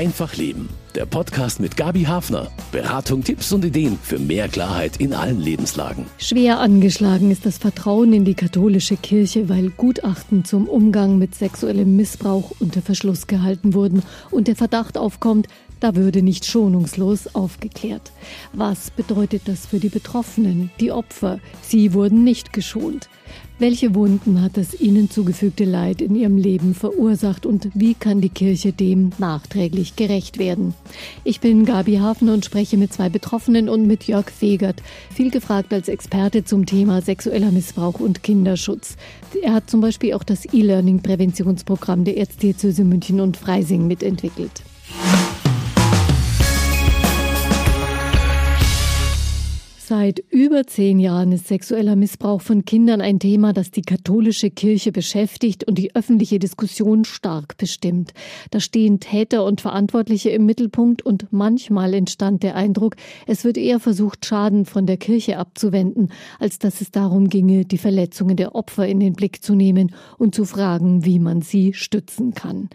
Einfach Leben. Der Podcast mit Gabi Hafner. Beratung, Tipps und Ideen für mehr Klarheit in allen Lebenslagen. Schwer angeschlagen ist das Vertrauen in die katholische Kirche, weil Gutachten zum Umgang mit sexuellem Missbrauch unter Verschluss gehalten wurden und der Verdacht aufkommt, da würde nicht schonungslos aufgeklärt. Was bedeutet das für die Betroffenen, die Opfer? Sie wurden nicht geschont. Welche Wunden hat das ihnen zugefügte Leid in ihrem Leben verursacht und wie kann die Kirche dem nachträglich gerecht werden? Ich bin Gabi Hafen und spreche mit zwei Betroffenen und mit Jörg Fegert, viel gefragt als Experte zum Thema sexueller Missbrauch und Kinderschutz. Er hat zum Beispiel auch das E-Learning-Präventionsprogramm der Erzdiözese München und Freising mitentwickelt. Seit über zehn Jahren ist sexueller Missbrauch von Kindern ein Thema, das die katholische Kirche beschäftigt und die öffentliche Diskussion stark bestimmt. Da stehen Täter und Verantwortliche im Mittelpunkt und manchmal entstand der Eindruck, es wird eher versucht, Schaden von der Kirche abzuwenden, als dass es darum ginge, die Verletzungen der Opfer in den Blick zu nehmen und zu fragen, wie man sie stützen kann.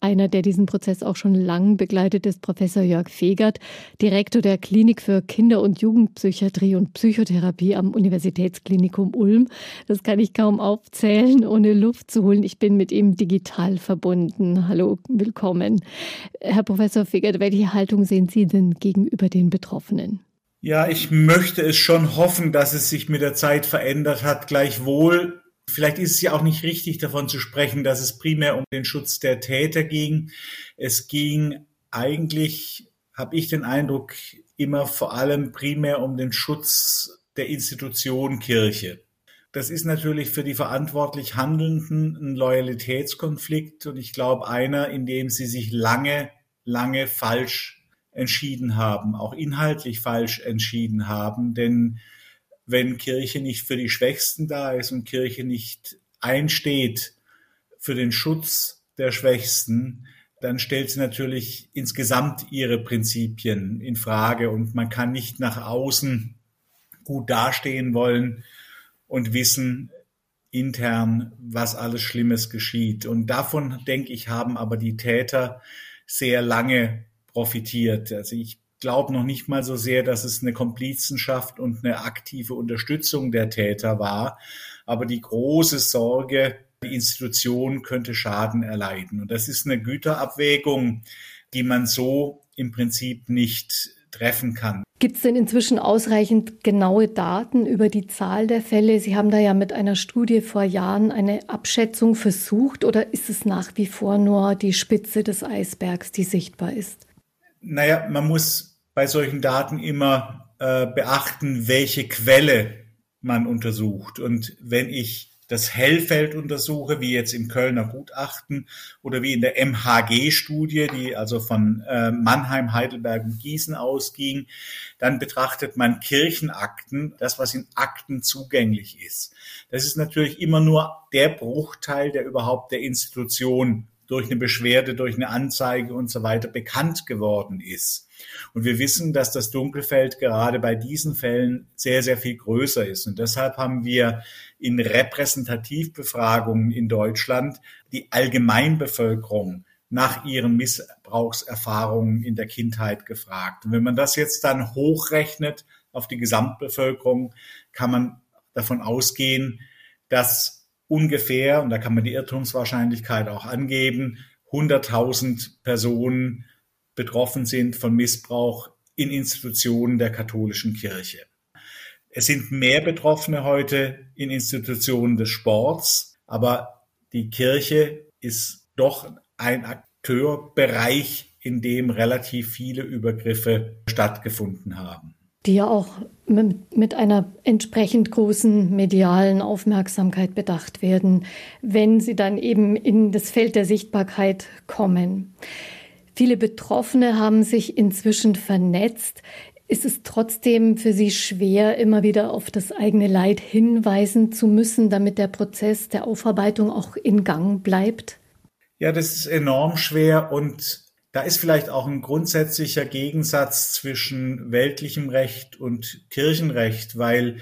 Einer, der diesen Prozess auch schon lang begleitet, ist Professor Jörg Fegert, Direktor der Klinik für Kinder- und Jugendpsychiatrie Psychiatrie und Psychotherapie am Universitätsklinikum Ulm. Das kann ich kaum aufzählen, ohne Luft zu holen. Ich bin mit ihm digital verbunden. Hallo, willkommen. Herr Professor Fegert, welche Haltung sehen Sie denn gegenüber den Betroffenen? Ja, ich möchte es schon hoffen, dass es sich mit der Zeit verändert hat. Gleichwohl, vielleicht ist es ja auch nicht richtig davon zu sprechen, dass es primär um den Schutz der Täter ging. Es ging eigentlich, habe ich den Eindruck, immer vor allem primär um den Schutz der Institution Kirche. Das ist natürlich für die verantwortlich Handelnden ein Loyalitätskonflikt und ich glaube einer, in dem sie sich lange, lange falsch entschieden haben, auch inhaltlich falsch entschieden haben. Denn wenn Kirche nicht für die Schwächsten da ist und Kirche nicht einsteht für den Schutz der Schwächsten, dann stellt sie natürlich insgesamt ihre Prinzipien in Frage und man kann nicht nach außen gut dastehen wollen und wissen intern, was alles Schlimmes geschieht. Und davon, denke ich, haben aber die Täter sehr lange profitiert. Also ich glaube noch nicht mal so sehr, dass es eine Komplizenschaft und eine aktive Unterstützung der Täter war, aber die große Sorge, die Institution könnte Schaden erleiden. Und das ist eine Güterabwägung, die man so im Prinzip nicht treffen kann. Gibt es denn inzwischen ausreichend genaue Daten über die Zahl der Fälle? Sie haben da ja mit einer Studie vor Jahren eine Abschätzung versucht oder ist es nach wie vor nur die Spitze des Eisbergs, die sichtbar ist? Naja, man muss bei solchen Daten immer äh, beachten, welche Quelle man untersucht. Und wenn ich das Hellfeld untersuche, wie jetzt im Kölner Gutachten oder wie in der MHG-Studie, die also von äh, Mannheim, Heidelberg und Gießen ausging, dann betrachtet man Kirchenakten, das, was in Akten zugänglich ist. Das ist natürlich immer nur der Bruchteil, der überhaupt der Institution durch eine Beschwerde, durch eine Anzeige und so weiter bekannt geworden ist. Und wir wissen, dass das Dunkelfeld gerade bei diesen Fällen sehr, sehr viel größer ist. Und deshalb haben wir in Repräsentativbefragungen in Deutschland die Allgemeinbevölkerung nach ihren Missbrauchserfahrungen in der Kindheit gefragt. Und wenn man das jetzt dann hochrechnet auf die Gesamtbevölkerung, kann man davon ausgehen, dass ungefähr, und da kann man die Irrtumswahrscheinlichkeit auch angeben, 100.000 Personen betroffen sind von Missbrauch in Institutionen der katholischen Kirche. Es sind mehr Betroffene heute in Institutionen des Sports, aber die Kirche ist doch ein Akteurbereich, in dem relativ viele Übergriffe stattgefunden haben. Die ja auch mit einer entsprechend großen medialen Aufmerksamkeit bedacht werden, wenn sie dann eben in das Feld der Sichtbarkeit kommen. Viele Betroffene haben sich inzwischen vernetzt. Ist es trotzdem für Sie schwer, immer wieder auf das eigene Leid hinweisen zu müssen, damit der Prozess der Aufarbeitung auch in Gang bleibt? Ja, das ist enorm schwer und da ist vielleicht auch ein grundsätzlicher Gegensatz zwischen weltlichem Recht und Kirchenrecht, weil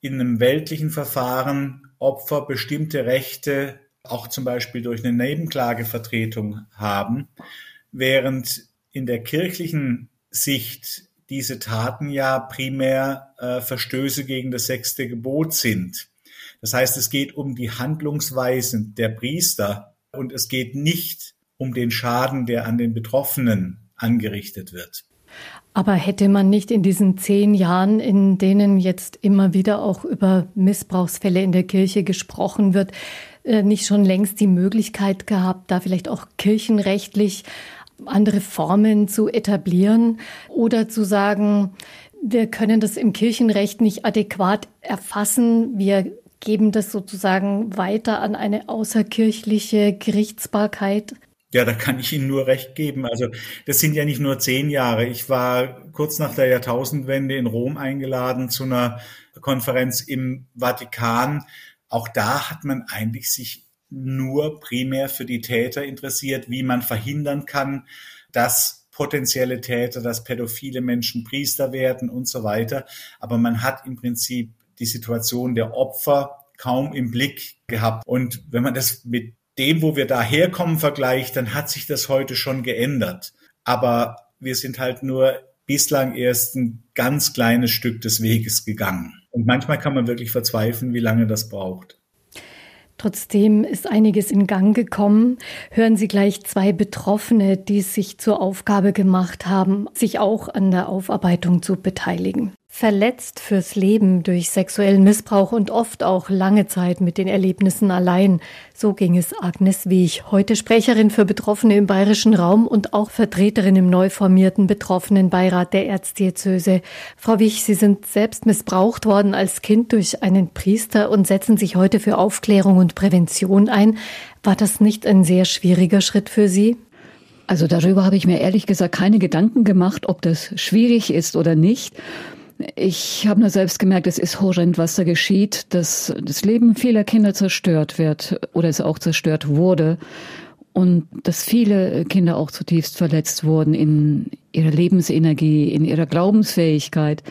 in einem weltlichen Verfahren Opfer bestimmte Rechte auch zum Beispiel durch eine Nebenklagevertretung haben während in der kirchlichen Sicht diese Taten ja primär äh, Verstöße gegen das sechste Gebot sind. Das heißt, es geht um die Handlungsweisen der Priester und es geht nicht um den Schaden, der an den Betroffenen angerichtet wird. Aber hätte man nicht in diesen zehn Jahren, in denen jetzt immer wieder auch über Missbrauchsfälle in der Kirche gesprochen wird, äh, nicht schon längst die Möglichkeit gehabt, da vielleicht auch kirchenrechtlich andere Formen zu etablieren oder zu sagen, wir können das im Kirchenrecht nicht adäquat erfassen. Wir geben das sozusagen weiter an eine außerkirchliche Gerichtsbarkeit. Ja, da kann ich Ihnen nur recht geben. Also das sind ja nicht nur zehn Jahre. Ich war kurz nach der Jahrtausendwende in Rom eingeladen zu einer Konferenz im Vatikan. Auch da hat man eigentlich sich nur primär für die Täter interessiert, wie man verhindern kann, dass potenzielle Täter, dass pädophile Menschen Priester werden und so weiter. Aber man hat im Prinzip die Situation der Opfer kaum im Blick gehabt. Und wenn man das mit dem, wo wir da herkommen, vergleicht, dann hat sich das heute schon geändert. Aber wir sind halt nur bislang erst ein ganz kleines Stück des Weges gegangen. Und manchmal kann man wirklich verzweifeln, wie lange das braucht. Trotzdem ist einiges in Gang gekommen. Hören Sie gleich zwei Betroffene, die es sich zur Aufgabe gemacht haben, sich auch an der Aufarbeitung zu beteiligen. Verletzt fürs Leben durch sexuellen Missbrauch und oft auch lange Zeit mit den Erlebnissen allein. So ging es Agnes Wiech, heute Sprecherin für Betroffene im bayerischen Raum und auch Vertreterin im neu formierten Betroffenenbeirat der Erzdiözese. Frau Wiech, Sie sind selbst missbraucht worden als Kind durch einen Priester und setzen sich heute für Aufklärung und Prävention ein. War das nicht ein sehr schwieriger Schritt für Sie? Also darüber habe ich mir ehrlich gesagt keine Gedanken gemacht, ob das schwierig ist oder nicht. Ich habe nur selbst gemerkt, es ist horrend, was da geschieht, dass das Leben vieler Kinder zerstört wird oder es auch zerstört wurde und dass viele Kinder auch zutiefst verletzt wurden in ihrer Lebensenergie, in ihrer Glaubensfähigkeit.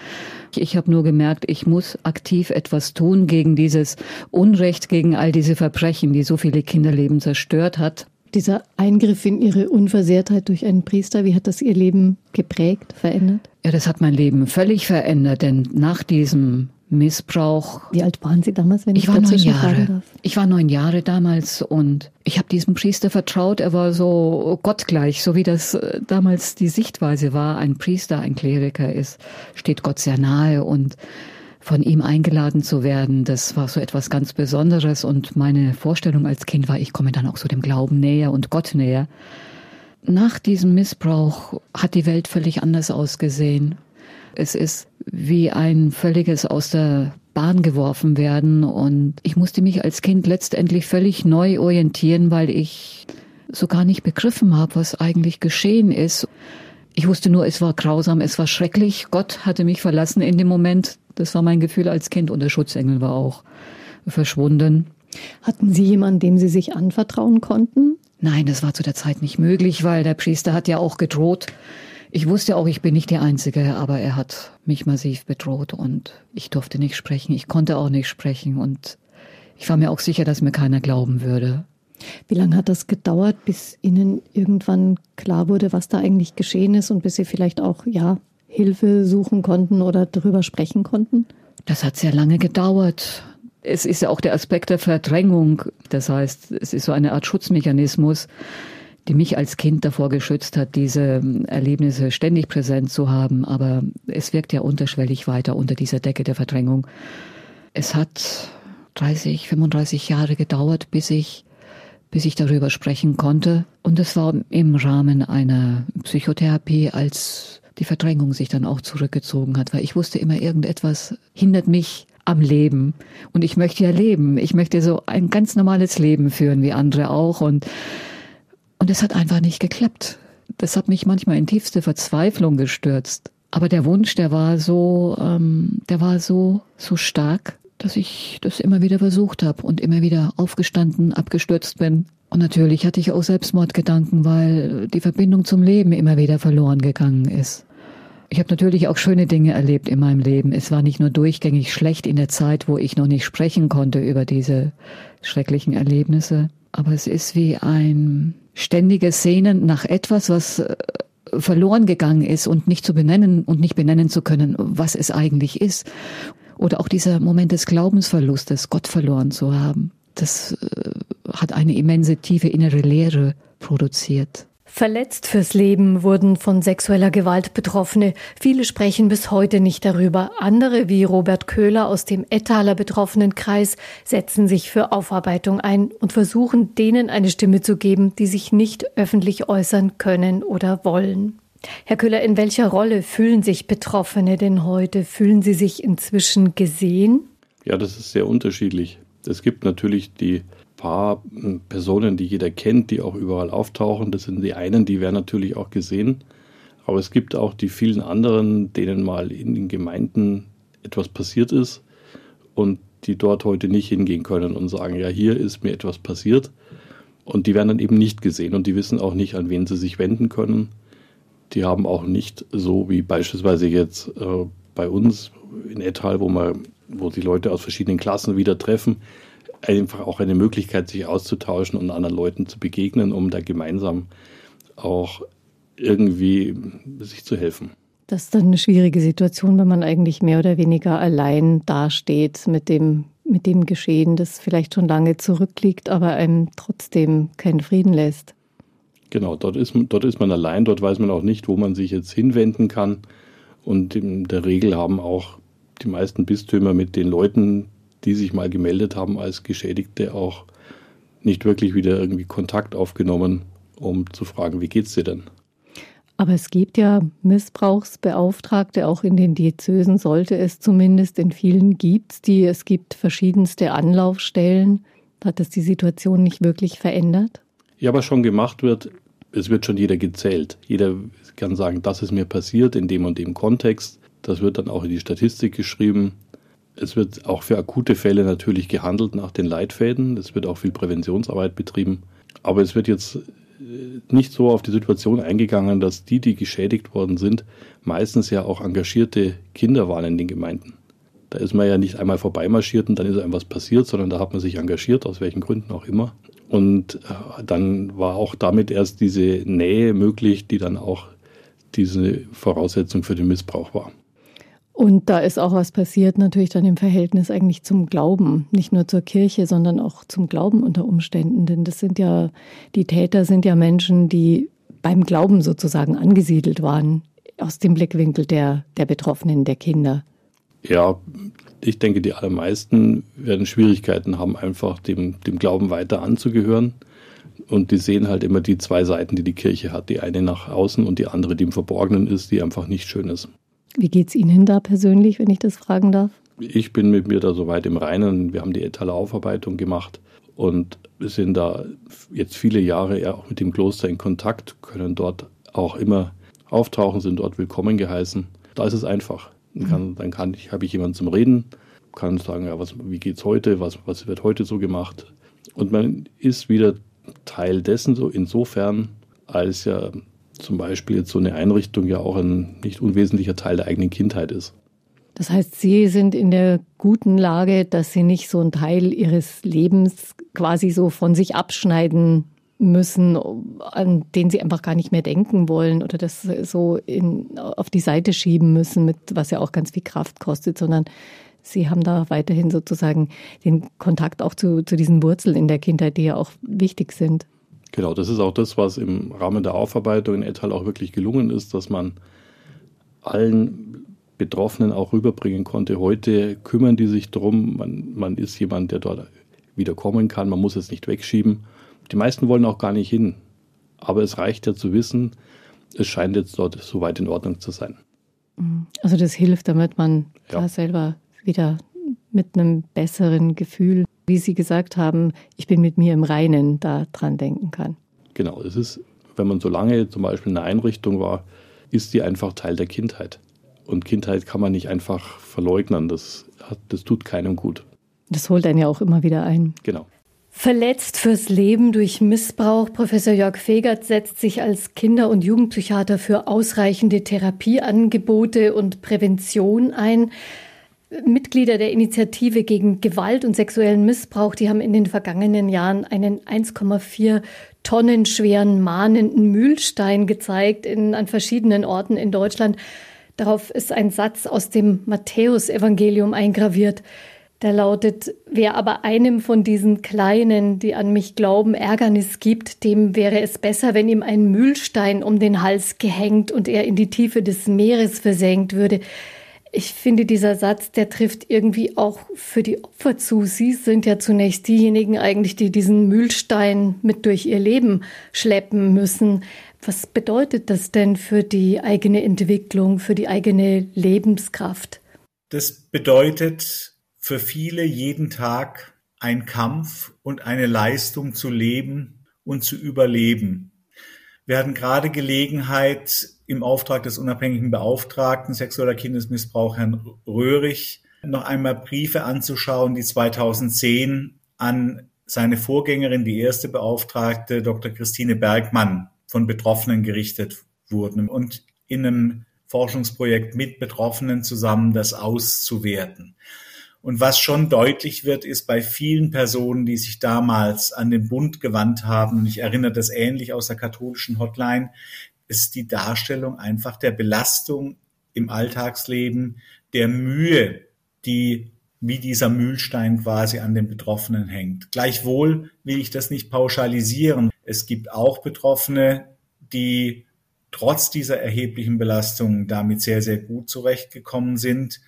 Ich habe nur gemerkt, ich muss aktiv etwas tun gegen dieses Unrecht, gegen all diese Verbrechen, die so viele Kinderleben zerstört hat. Dieser Eingriff in Ihre Unversehrtheit durch einen Priester, wie hat das Ihr Leben geprägt, verändert? Ja, das hat mein Leben völlig verändert, denn nach diesem Missbrauch. Wie alt waren Sie damals, wenn ich, ich war neun Jahre. Ich war neun Jahre damals und ich habe diesem Priester vertraut. Er war so gottgleich, so wie das äh, damals die Sichtweise war. Ein Priester, ein Kleriker ist, steht Gott sehr nahe und von ihm eingeladen zu werden, das war so etwas ganz Besonderes und meine Vorstellung als Kind war, ich komme dann auch so dem Glauben näher und Gott näher. Nach diesem Missbrauch hat die Welt völlig anders ausgesehen. Es ist wie ein völliges aus der Bahn geworfen werden und ich musste mich als Kind letztendlich völlig neu orientieren, weil ich so gar nicht begriffen habe, was eigentlich geschehen ist. Ich wusste nur, es war grausam, es war schrecklich. Gott hatte mich verlassen in dem Moment. Das war mein Gefühl als Kind und der Schutzengel war auch verschwunden. Hatten Sie jemanden, dem Sie sich anvertrauen konnten? Nein, das war zu der Zeit nicht möglich, weil der Priester hat ja auch gedroht. Ich wusste auch, ich bin nicht die Einzige, aber er hat mich massiv bedroht und ich durfte nicht sprechen. Ich konnte auch nicht sprechen und ich war mir auch sicher, dass mir keiner glauben würde. Wie lange hat das gedauert, bis Ihnen irgendwann klar wurde, was da eigentlich geschehen ist und bis Sie vielleicht auch, ja, Hilfe suchen konnten oder darüber sprechen konnten? Das hat sehr lange gedauert. Es ist ja auch der Aspekt der Verdrängung. Das heißt, es ist so eine Art Schutzmechanismus, die mich als Kind davor geschützt hat, diese Erlebnisse ständig präsent zu haben. Aber es wirkt ja unterschwellig weiter unter dieser Decke der Verdrängung. Es hat 30, 35 Jahre gedauert, bis ich bis ich darüber sprechen konnte. Und es war im Rahmen einer Psychotherapie als die Verdrängung sich dann auch zurückgezogen hat, weil ich wusste immer, irgendetwas hindert mich am Leben. Und ich möchte ja leben. Ich möchte so ein ganz normales Leben führen, wie andere auch. Und, und es hat einfach nicht geklappt. Das hat mich manchmal in tiefste Verzweiflung gestürzt. Aber der Wunsch, der war so, ähm, der war so, so stark, dass ich das immer wieder versucht habe und immer wieder aufgestanden, abgestürzt bin. Und natürlich hatte ich auch Selbstmordgedanken, weil die Verbindung zum Leben immer wieder verloren gegangen ist. Ich habe natürlich auch schöne Dinge erlebt in meinem Leben. Es war nicht nur durchgängig schlecht in der Zeit, wo ich noch nicht sprechen konnte über diese schrecklichen Erlebnisse, aber es ist wie ein ständige Sehnen nach etwas, was äh, verloren gegangen ist und nicht zu benennen und nicht benennen zu können, was es eigentlich ist. Oder auch dieser Moment des Glaubensverlustes, Gott verloren zu haben. Das äh, hat eine immense tiefe innere Leere produziert. Verletzt fürs Leben wurden von sexueller Gewalt Betroffene. Viele sprechen bis heute nicht darüber. Andere, wie Robert Köhler aus dem Ettaler Betroffenenkreis, setzen sich für Aufarbeitung ein und versuchen, denen eine Stimme zu geben, die sich nicht öffentlich äußern können oder wollen. Herr Köhler, in welcher Rolle fühlen sich Betroffene denn heute? Fühlen sie sich inzwischen gesehen? Ja, das ist sehr unterschiedlich. Es gibt natürlich die paar hm, Personen, die jeder kennt, die auch überall auftauchen. Das sind die einen, die werden natürlich auch gesehen. Aber es gibt auch die vielen anderen, denen mal in den Gemeinden etwas passiert ist und die dort heute nicht hingehen können und sagen, ja, hier ist mir etwas passiert. Und die werden dann eben nicht gesehen und die wissen auch nicht, an wen sie sich wenden können. Die haben auch nicht so wie beispielsweise jetzt äh, bei uns in Ettal, wo man, wo die Leute aus verschiedenen Klassen wieder treffen, einfach auch eine Möglichkeit, sich auszutauschen und anderen Leuten zu begegnen, um da gemeinsam auch irgendwie sich zu helfen. Das ist dann eine schwierige Situation, wenn man eigentlich mehr oder weniger allein dasteht mit dem, mit dem Geschehen, das vielleicht schon lange zurückliegt, aber einem trotzdem keinen Frieden lässt. Genau, dort ist, dort ist man allein, dort weiß man auch nicht, wo man sich jetzt hinwenden kann. Und in der Regel haben auch die meisten Bistümer mit den Leuten, die sich mal gemeldet haben als Geschädigte, auch nicht wirklich wieder irgendwie Kontakt aufgenommen, um zu fragen, wie geht's dir denn? Aber es gibt ja Missbrauchsbeauftragte, auch in den Diözesen sollte es zumindest, in vielen gibt's die. Es gibt verschiedenste Anlaufstellen. Hat das die Situation nicht wirklich verändert? Ja, was schon gemacht wird, es wird schon jeder gezählt. Jeder kann sagen, das ist mir passiert in dem und dem Kontext. Das wird dann auch in die Statistik geschrieben. Es wird auch für akute Fälle natürlich gehandelt nach den Leitfäden. Es wird auch viel Präventionsarbeit betrieben. Aber es wird jetzt äh, nicht so auf die Situation eingegangen, dass die, die geschädigt worden sind, meistens ja auch engagierte Kinder waren in den Gemeinden. Da ist man ja nicht einmal vorbeimarschiert und dann ist einem was passiert, sondern da hat man sich engagiert, aus welchen Gründen auch immer. Und äh, dann war auch damit erst diese Nähe möglich, die dann auch diese Voraussetzung für den Missbrauch war. Und da ist auch was passiert, natürlich dann im Verhältnis eigentlich zum Glauben, nicht nur zur Kirche, sondern auch zum Glauben unter Umständen. Denn das sind ja, die Täter sind ja Menschen, die beim Glauben sozusagen angesiedelt waren, aus dem Blickwinkel der, der Betroffenen, der Kinder. Ja, ich denke, die allermeisten werden Schwierigkeiten haben, einfach dem, dem Glauben weiter anzugehören. Und die sehen halt immer die zwei Seiten, die die Kirche hat. Die eine nach außen und die andere, die im Verborgenen ist, die einfach nicht schön ist. Wie geht es Ihnen da persönlich, wenn ich das fragen darf? Ich bin mit mir da soweit im Reinen. Wir haben die Etaler Aufarbeitung gemacht und sind da jetzt viele Jahre ja auch mit dem Kloster in Kontakt, können dort auch immer auftauchen, sind dort willkommen geheißen. Da ist es einfach. Dann, kann, dann kann ich, habe ich jemanden zum Reden, kann sagen, ja, was, wie geht's heute, was, was wird heute so gemacht. Und man ist wieder Teil dessen, so insofern, als ja zum Beispiel jetzt so eine Einrichtung ja auch ein nicht unwesentlicher Teil der eigenen Kindheit ist. Das heißt, Sie sind in der guten Lage, dass Sie nicht so einen Teil Ihres Lebens quasi so von sich abschneiden müssen, an den Sie einfach gar nicht mehr denken wollen oder das so in, auf die Seite schieben müssen, mit, was ja auch ganz viel Kraft kostet, sondern Sie haben da weiterhin sozusagen den Kontakt auch zu, zu diesen Wurzeln in der Kindheit, die ja auch wichtig sind. Genau, das ist auch das, was im Rahmen der Aufarbeitung in Ettal auch wirklich gelungen ist, dass man allen Betroffenen auch rüberbringen konnte. Heute kümmern die sich darum, man, man ist jemand, der dort wieder kommen kann, man muss es nicht wegschieben. Die meisten wollen auch gar nicht hin. Aber es reicht ja zu wissen, es scheint jetzt dort soweit in Ordnung zu sein. Also das hilft, damit man ja. da selber wieder mit einem besseren Gefühl wie Sie gesagt haben, ich bin mit mir im Reinen, da dran denken kann. Genau, es ist, wenn man so lange zum Beispiel in einer Einrichtung war, ist die einfach Teil der Kindheit. Und Kindheit kann man nicht einfach verleugnen, das, das tut keinem gut. Das holt einen ja auch immer wieder ein. Genau. Verletzt fürs Leben durch Missbrauch. Professor Jörg Fegert setzt sich als Kinder- und Jugendpsychiater für ausreichende Therapieangebote und Prävention ein. Mitglieder der Initiative gegen Gewalt und sexuellen Missbrauch, die haben in den vergangenen Jahren einen 1,4 tonnenschweren, mahnenden Mühlstein gezeigt in, an verschiedenen Orten in Deutschland. Darauf ist ein Satz aus dem Matthäusevangelium eingraviert. Der lautet, wer aber einem von diesen Kleinen, die an mich glauben, Ärgernis gibt, dem wäre es besser, wenn ihm ein Mühlstein um den Hals gehängt und er in die Tiefe des Meeres versenkt würde. Ich finde, dieser Satz, der trifft irgendwie auch für die Opfer zu. Sie sind ja zunächst diejenigen eigentlich, die diesen Mühlstein mit durch ihr Leben schleppen müssen. Was bedeutet das denn für die eigene Entwicklung, für die eigene Lebenskraft? Das bedeutet, für viele jeden Tag ein Kampf und eine Leistung zu leben und zu überleben. Wir hatten gerade Gelegenheit, im Auftrag des unabhängigen Beauftragten sexueller Kindesmissbrauch, Herrn Röhrig, noch einmal Briefe anzuschauen, die 2010 an seine Vorgängerin, die erste Beauftragte, Dr. Christine Bergmann, von Betroffenen gerichtet wurden und in einem Forschungsprojekt mit Betroffenen zusammen das auszuwerten. Und was schon deutlich wird, ist bei vielen Personen, die sich damals an den Bund gewandt haben, und ich erinnere das ähnlich aus der katholischen Hotline, ist die Darstellung einfach der Belastung im Alltagsleben, der Mühe, die wie dieser Mühlstein quasi an den Betroffenen hängt. Gleichwohl will ich das nicht pauschalisieren. Es gibt auch Betroffene, die trotz dieser erheblichen Belastung damit sehr, sehr gut zurechtgekommen sind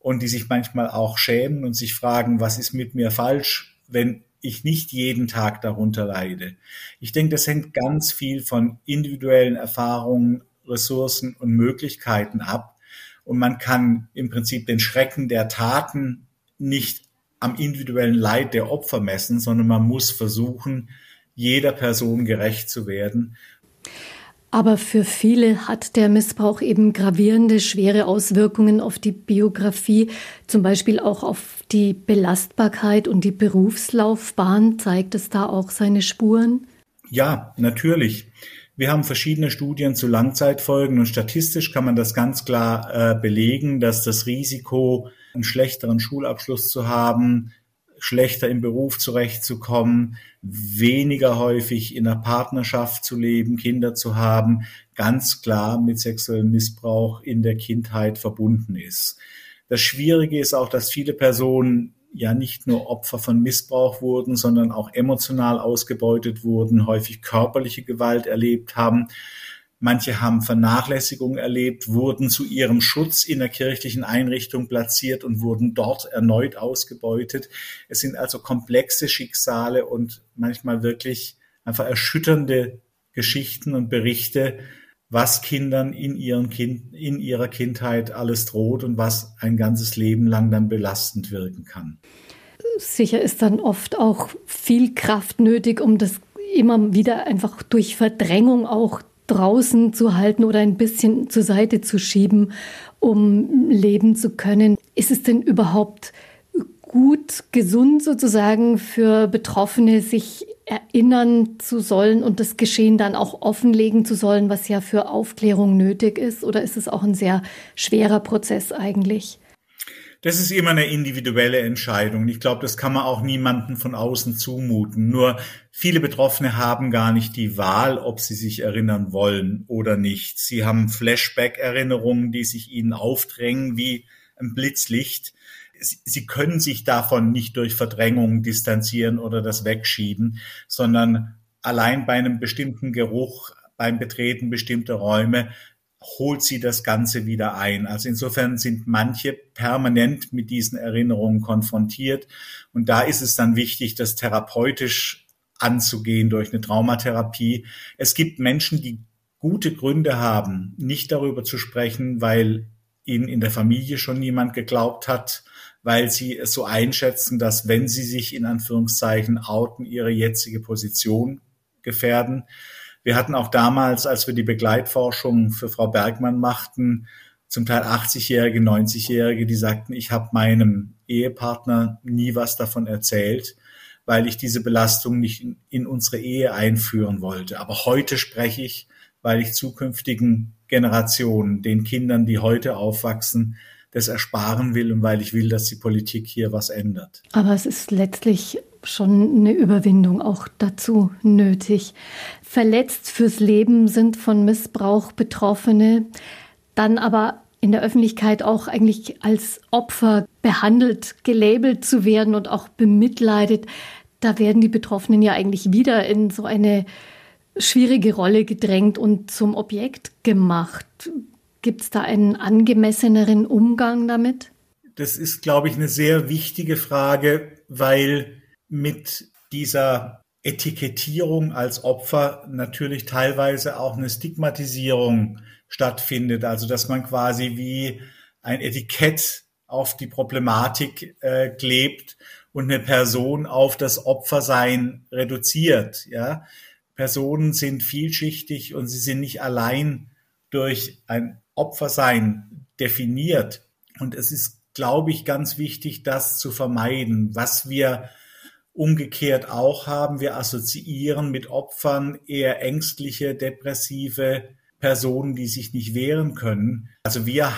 und die sich manchmal auch schämen und sich fragen, was ist mit mir falsch, wenn ich nicht jeden Tag darunter leide. Ich denke, das hängt ganz viel von individuellen Erfahrungen, Ressourcen und Möglichkeiten ab. Und man kann im Prinzip den Schrecken der Taten nicht am individuellen Leid der Opfer messen, sondern man muss versuchen, jeder Person gerecht zu werden. Aber für viele hat der Missbrauch eben gravierende, schwere Auswirkungen auf die Biografie, zum Beispiel auch auf die Belastbarkeit und die Berufslaufbahn. Zeigt es da auch seine Spuren? Ja, natürlich. Wir haben verschiedene Studien zu Langzeitfolgen und statistisch kann man das ganz klar äh, belegen, dass das Risiko, einen schlechteren Schulabschluss zu haben, schlechter im Beruf zurechtzukommen, weniger häufig in einer Partnerschaft zu leben, Kinder zu haben, ganz klar mit sexuellem Missbrauch in der Kindheit verbunden ist. Das Schwierige ist auch, dass viele Personen ja nicht nur Opfer von Missbrauch wurden, sondern auch emotional ausgebeutet wurden, häufig körperliche Gewalt erlebt haben Manche haben Vernachlässigung erlebt, wurden zu ihrem Schutz in der kirchlichen Einrichtung platziert und wurden dort erneut ausgebeutet. Es sind also komplexe Schicksale und manchmal wirklich einfach erschütternde Geschichten und Berichte, was Kindern in, ihren kind, in ihrer Kindheit alles droht und was ein ganzes Leben lang dann belastend wirken kann. Sicher ist dann oft auch viel Kraft nötig, um das immer wieder einfach durch Verdrängung auch draußen zu halten oder ein bisschen zur Seite zu schieben, um leben zu können. Ist es denn überhaupt gut, gesund sozusagen für Betroffene, sich erinnern zu sollen und das Geschehen dann auch offenlegen zu sollen, was ja für Aufklärung nötig ist? Oder ist es auch ein sehr schwerer Prozess eigentlich? Das ist immer eine individuelle Entscheidung. Ich glaube, das kann man auch niemandem von außen zumuten. Nur viele Betroffene haben gar nicht die Wahl, ob sie sich erinnern wollen oder nicht. Sie haben Flashback-Erinnerungen, die sich ihnen aufdrängen wie ein Blitzlicht. Sie können sich davon nicht durch Verdrängung distanzieren oder das wegschieben, sondern allein bei einem bestimmten Geruch, beim Betreten bestimmter Räume holt sie das Ganze wieder ein. Also insofern sind manche permanent mit diesen Erinnerungen konfrontiert. Und da ist es dann wichtig, das therapeutisch anzugehen durch eine Traumatherapie. Es gibt Menschen, die gute Gründe haben, nicht darüber zu sprechen, weil ihnen in der Familie schon niemand geglaubt hat, weil sie es so einschätzen, dass wenn sie sich in Anführungszeichen outen, ihre jetzige Position gefährden. Wir hatten auch damals, als wir die Begleitforschung für Frau Bergmann machten, zum Teil 80-Jährige, 90-Jährige, die sagten, ich habe meinem Ehepartner nie was davon erzählt, weil ich diese Belastung nicht in, unsere Ehe einführen wollte. Aber heute spreche ich, weil ich zukünftigen Generationen, den Kindern, die heute aufwachsen, das ersparen will und weil ich will, dass die Politik hier was ändert. Aber es ist letztlich schon eine Überwindung auch dazu nötig. Verletzt fürs Leben sind von Missbrauch Betroffene, dann aber in der Öffentlichkeit auch eigentlich als Opfer behandelt, gelabelt zu werden und auch bemitleidet. Da werden die Betroffenen ja eigentlich wieder in so eine schwierige Rolle gedrängt und zum Objekt gemacht. Gibt es da einen angemesseneren Umgang damit? Das ist, glaube ich, eine sehr wichtige Frage, weil mit dieser Etikettierung als Opfer natürlich teilweise auch eine Stigmatisierung stattfindet. Also dass man quasi wie ein Etikett auf die Problematik äh, klebt und eine Person auf das Opfersein reduziert. Ja? Personen sind vielschichtig und sie sind nicht allein durch ein Opfersein definiert. Und es ist, glaube ich, ganz wichtig, das zu vermeiden. Was wir umgekehrt auch haben, wir assoziieren mit Opfern eher ängstliche, depressive Personen, die sich nicht wehren können. Also wir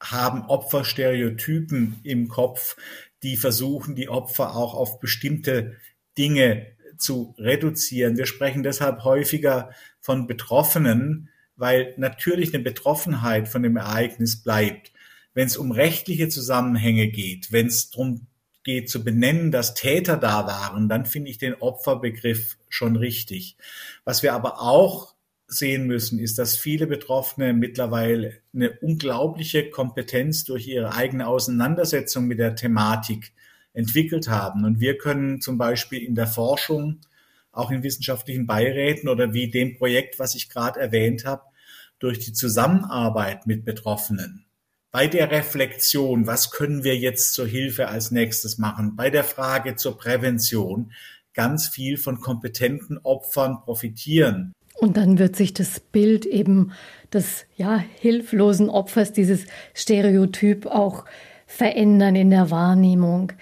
haben Opferstereotypen im Kopf, die versuchen, die Opfer auch auf bestimmte Dinge zu reduzieren. Wir sprechen deshalb häufiger von Betroffenen, weil natürlich eine Betroffenheit von dem Ereignis bleibt. Wenn es um rechtliche Zusammenhänge geht, wenn es darum geht zu benennen, dass Täter da waren, dann finde ich den Opferbegriff schon richtig. Was wir aber auch sehen müssen, ist, dass viele Betroffene mittlerweile eine unglaubliche Kompetenz durch ihre eigene Auseinandersetzung mit der Thematik entwickelt haben. Und wir können zum Beispiel in der Forschung, auch in wissenschaftlichen Beiräten oder wie dem Projekt, was ich gerade erwähnt habe, durch die Zusammenarbeit mit Betroffenen, bei der Reflexion, was können wir jetzt zur Hilfe als nächstes machen, bei der Frage zur Prävention, ganz viel von kompetenten Opfern profitieren. Und dann wird sich das Bild eben des ja, hilflosen Opfers, dieses Stereotyp auch verändern in der Wahrnehmung.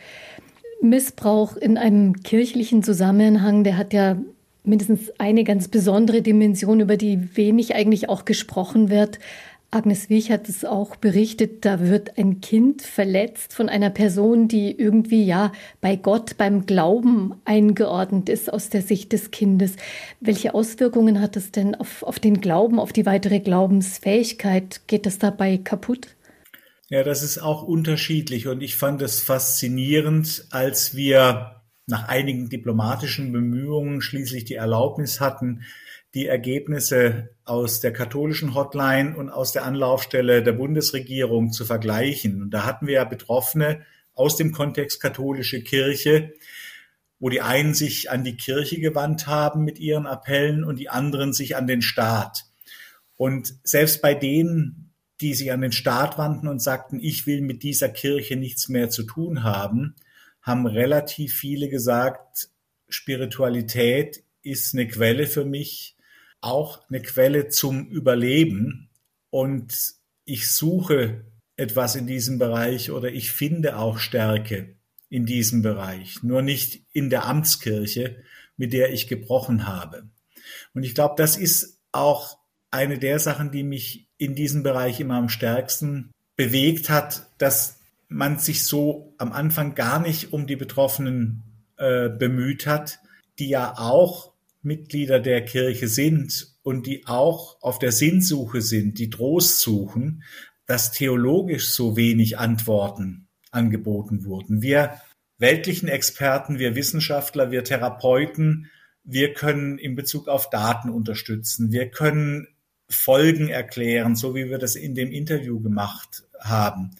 Missbrauch in einem kirchlichen Zusammenhang, der hat ja mindestens eine ganz besondere Dimension, über die wenig eigentlich auch gesprochen wird. Agnes Wich hat es auch berichtet, da wird ein Kind verletzt von einer Person, die irgendwie ja bei Gott, beim Glauben eingeordnet ist aus der Sicht des Kindes. Welche Auswirkungen hat es denn auf, auf den Glauben, auf die weitere Glaubensfähigkeit? Geht das dabei kaputt? Ja, das ist auch unterschiedlich und ich fand es faszinierend, als wir nach einigen diplomatischen Bemühungen schließlich die Erlaubnis hatten, die Ergebnisse aus der katholischen Hotline und aus der Anlaufstelle der Bundesregierung zu vergleichen. Und da hatten wir ja Betroffene aus dem Kontext katholische Kirche, wo die einen sich an die Kirche gewandt haben mit ihren Appellen und die anderen sich an den Staat. Und selbst bei denen, die sich an den Staat wandten und sagten, ich will mit dieser Kirche nichts mehr zu tun haben, haben relativ viele gesagt, Spiritualität ist eine Quelle für mich, auch eine Quelle zum Überleben und ich suche etwas in diesem Bereich oder ich finde auch Stärke in diesem Bereich, nur nicht in der Amtskirche, mit der ich gebrochen habe. Und ich glaube, das ist auch eine der Sachen, die mich in diesem Bereich immer am stärksten bewegt hat, dass man sich so am Anfang gar nicht um die Betroffenen äh, bemüht hat, die ja auch Mitglieder der Kirche sind und die auch auf der Sinnsuche sind, die Trost suchen, dass theologisch so wenig Antworten angeboten wurden. Wir weltlichen Experten, wir Wissenschaftler, wir Therapeuten, wir können in Bezug auf Daten unterstützen. Wir können Folgen erklären, so wie wir das in dem Interview gemacht haben.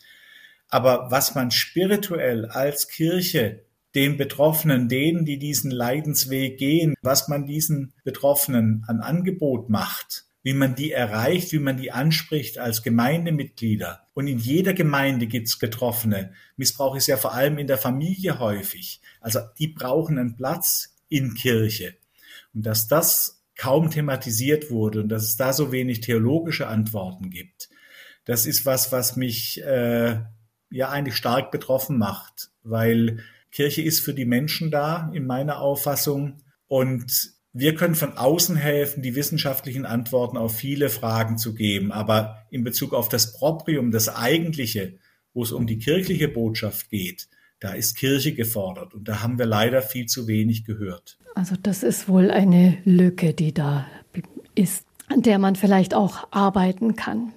Aber was man spirituell als Kirche den Betroffenen, denen, die diesen Leidensweg gehen, was man diesen Betroffenen an Angebot macht, wie man die erreicht, wie man die anspricht als Gemeindemitglieder. Und in jeder Gemeinde gibt's Betroffene. Missbrauch ist ja vor allem in der Familie häufig. Also die brauchen einen Platz in Kirche. Und dass das kaum thematisiert wurde und dass es da so wenig theologische Antworten gibt, das ist was, was mich äh, ja eigentlich stark betroffen macht, weil Kirche ist für die Menschen da, in meiner Auffassung. Und wir können von außen helfen, die wissenschaftlichen Antworten auf viele Fragen zu geben. Aber in Bezug auf das Proprium, das Eigentliche, wo es um die kirchliche Botschaft geht, Da ist Kirche gefordert und da haben wir leider viel zu wenig gehört. Also das ist wohl eine Lücke, die da ist, an der man vielleicht auch arbeiten kann.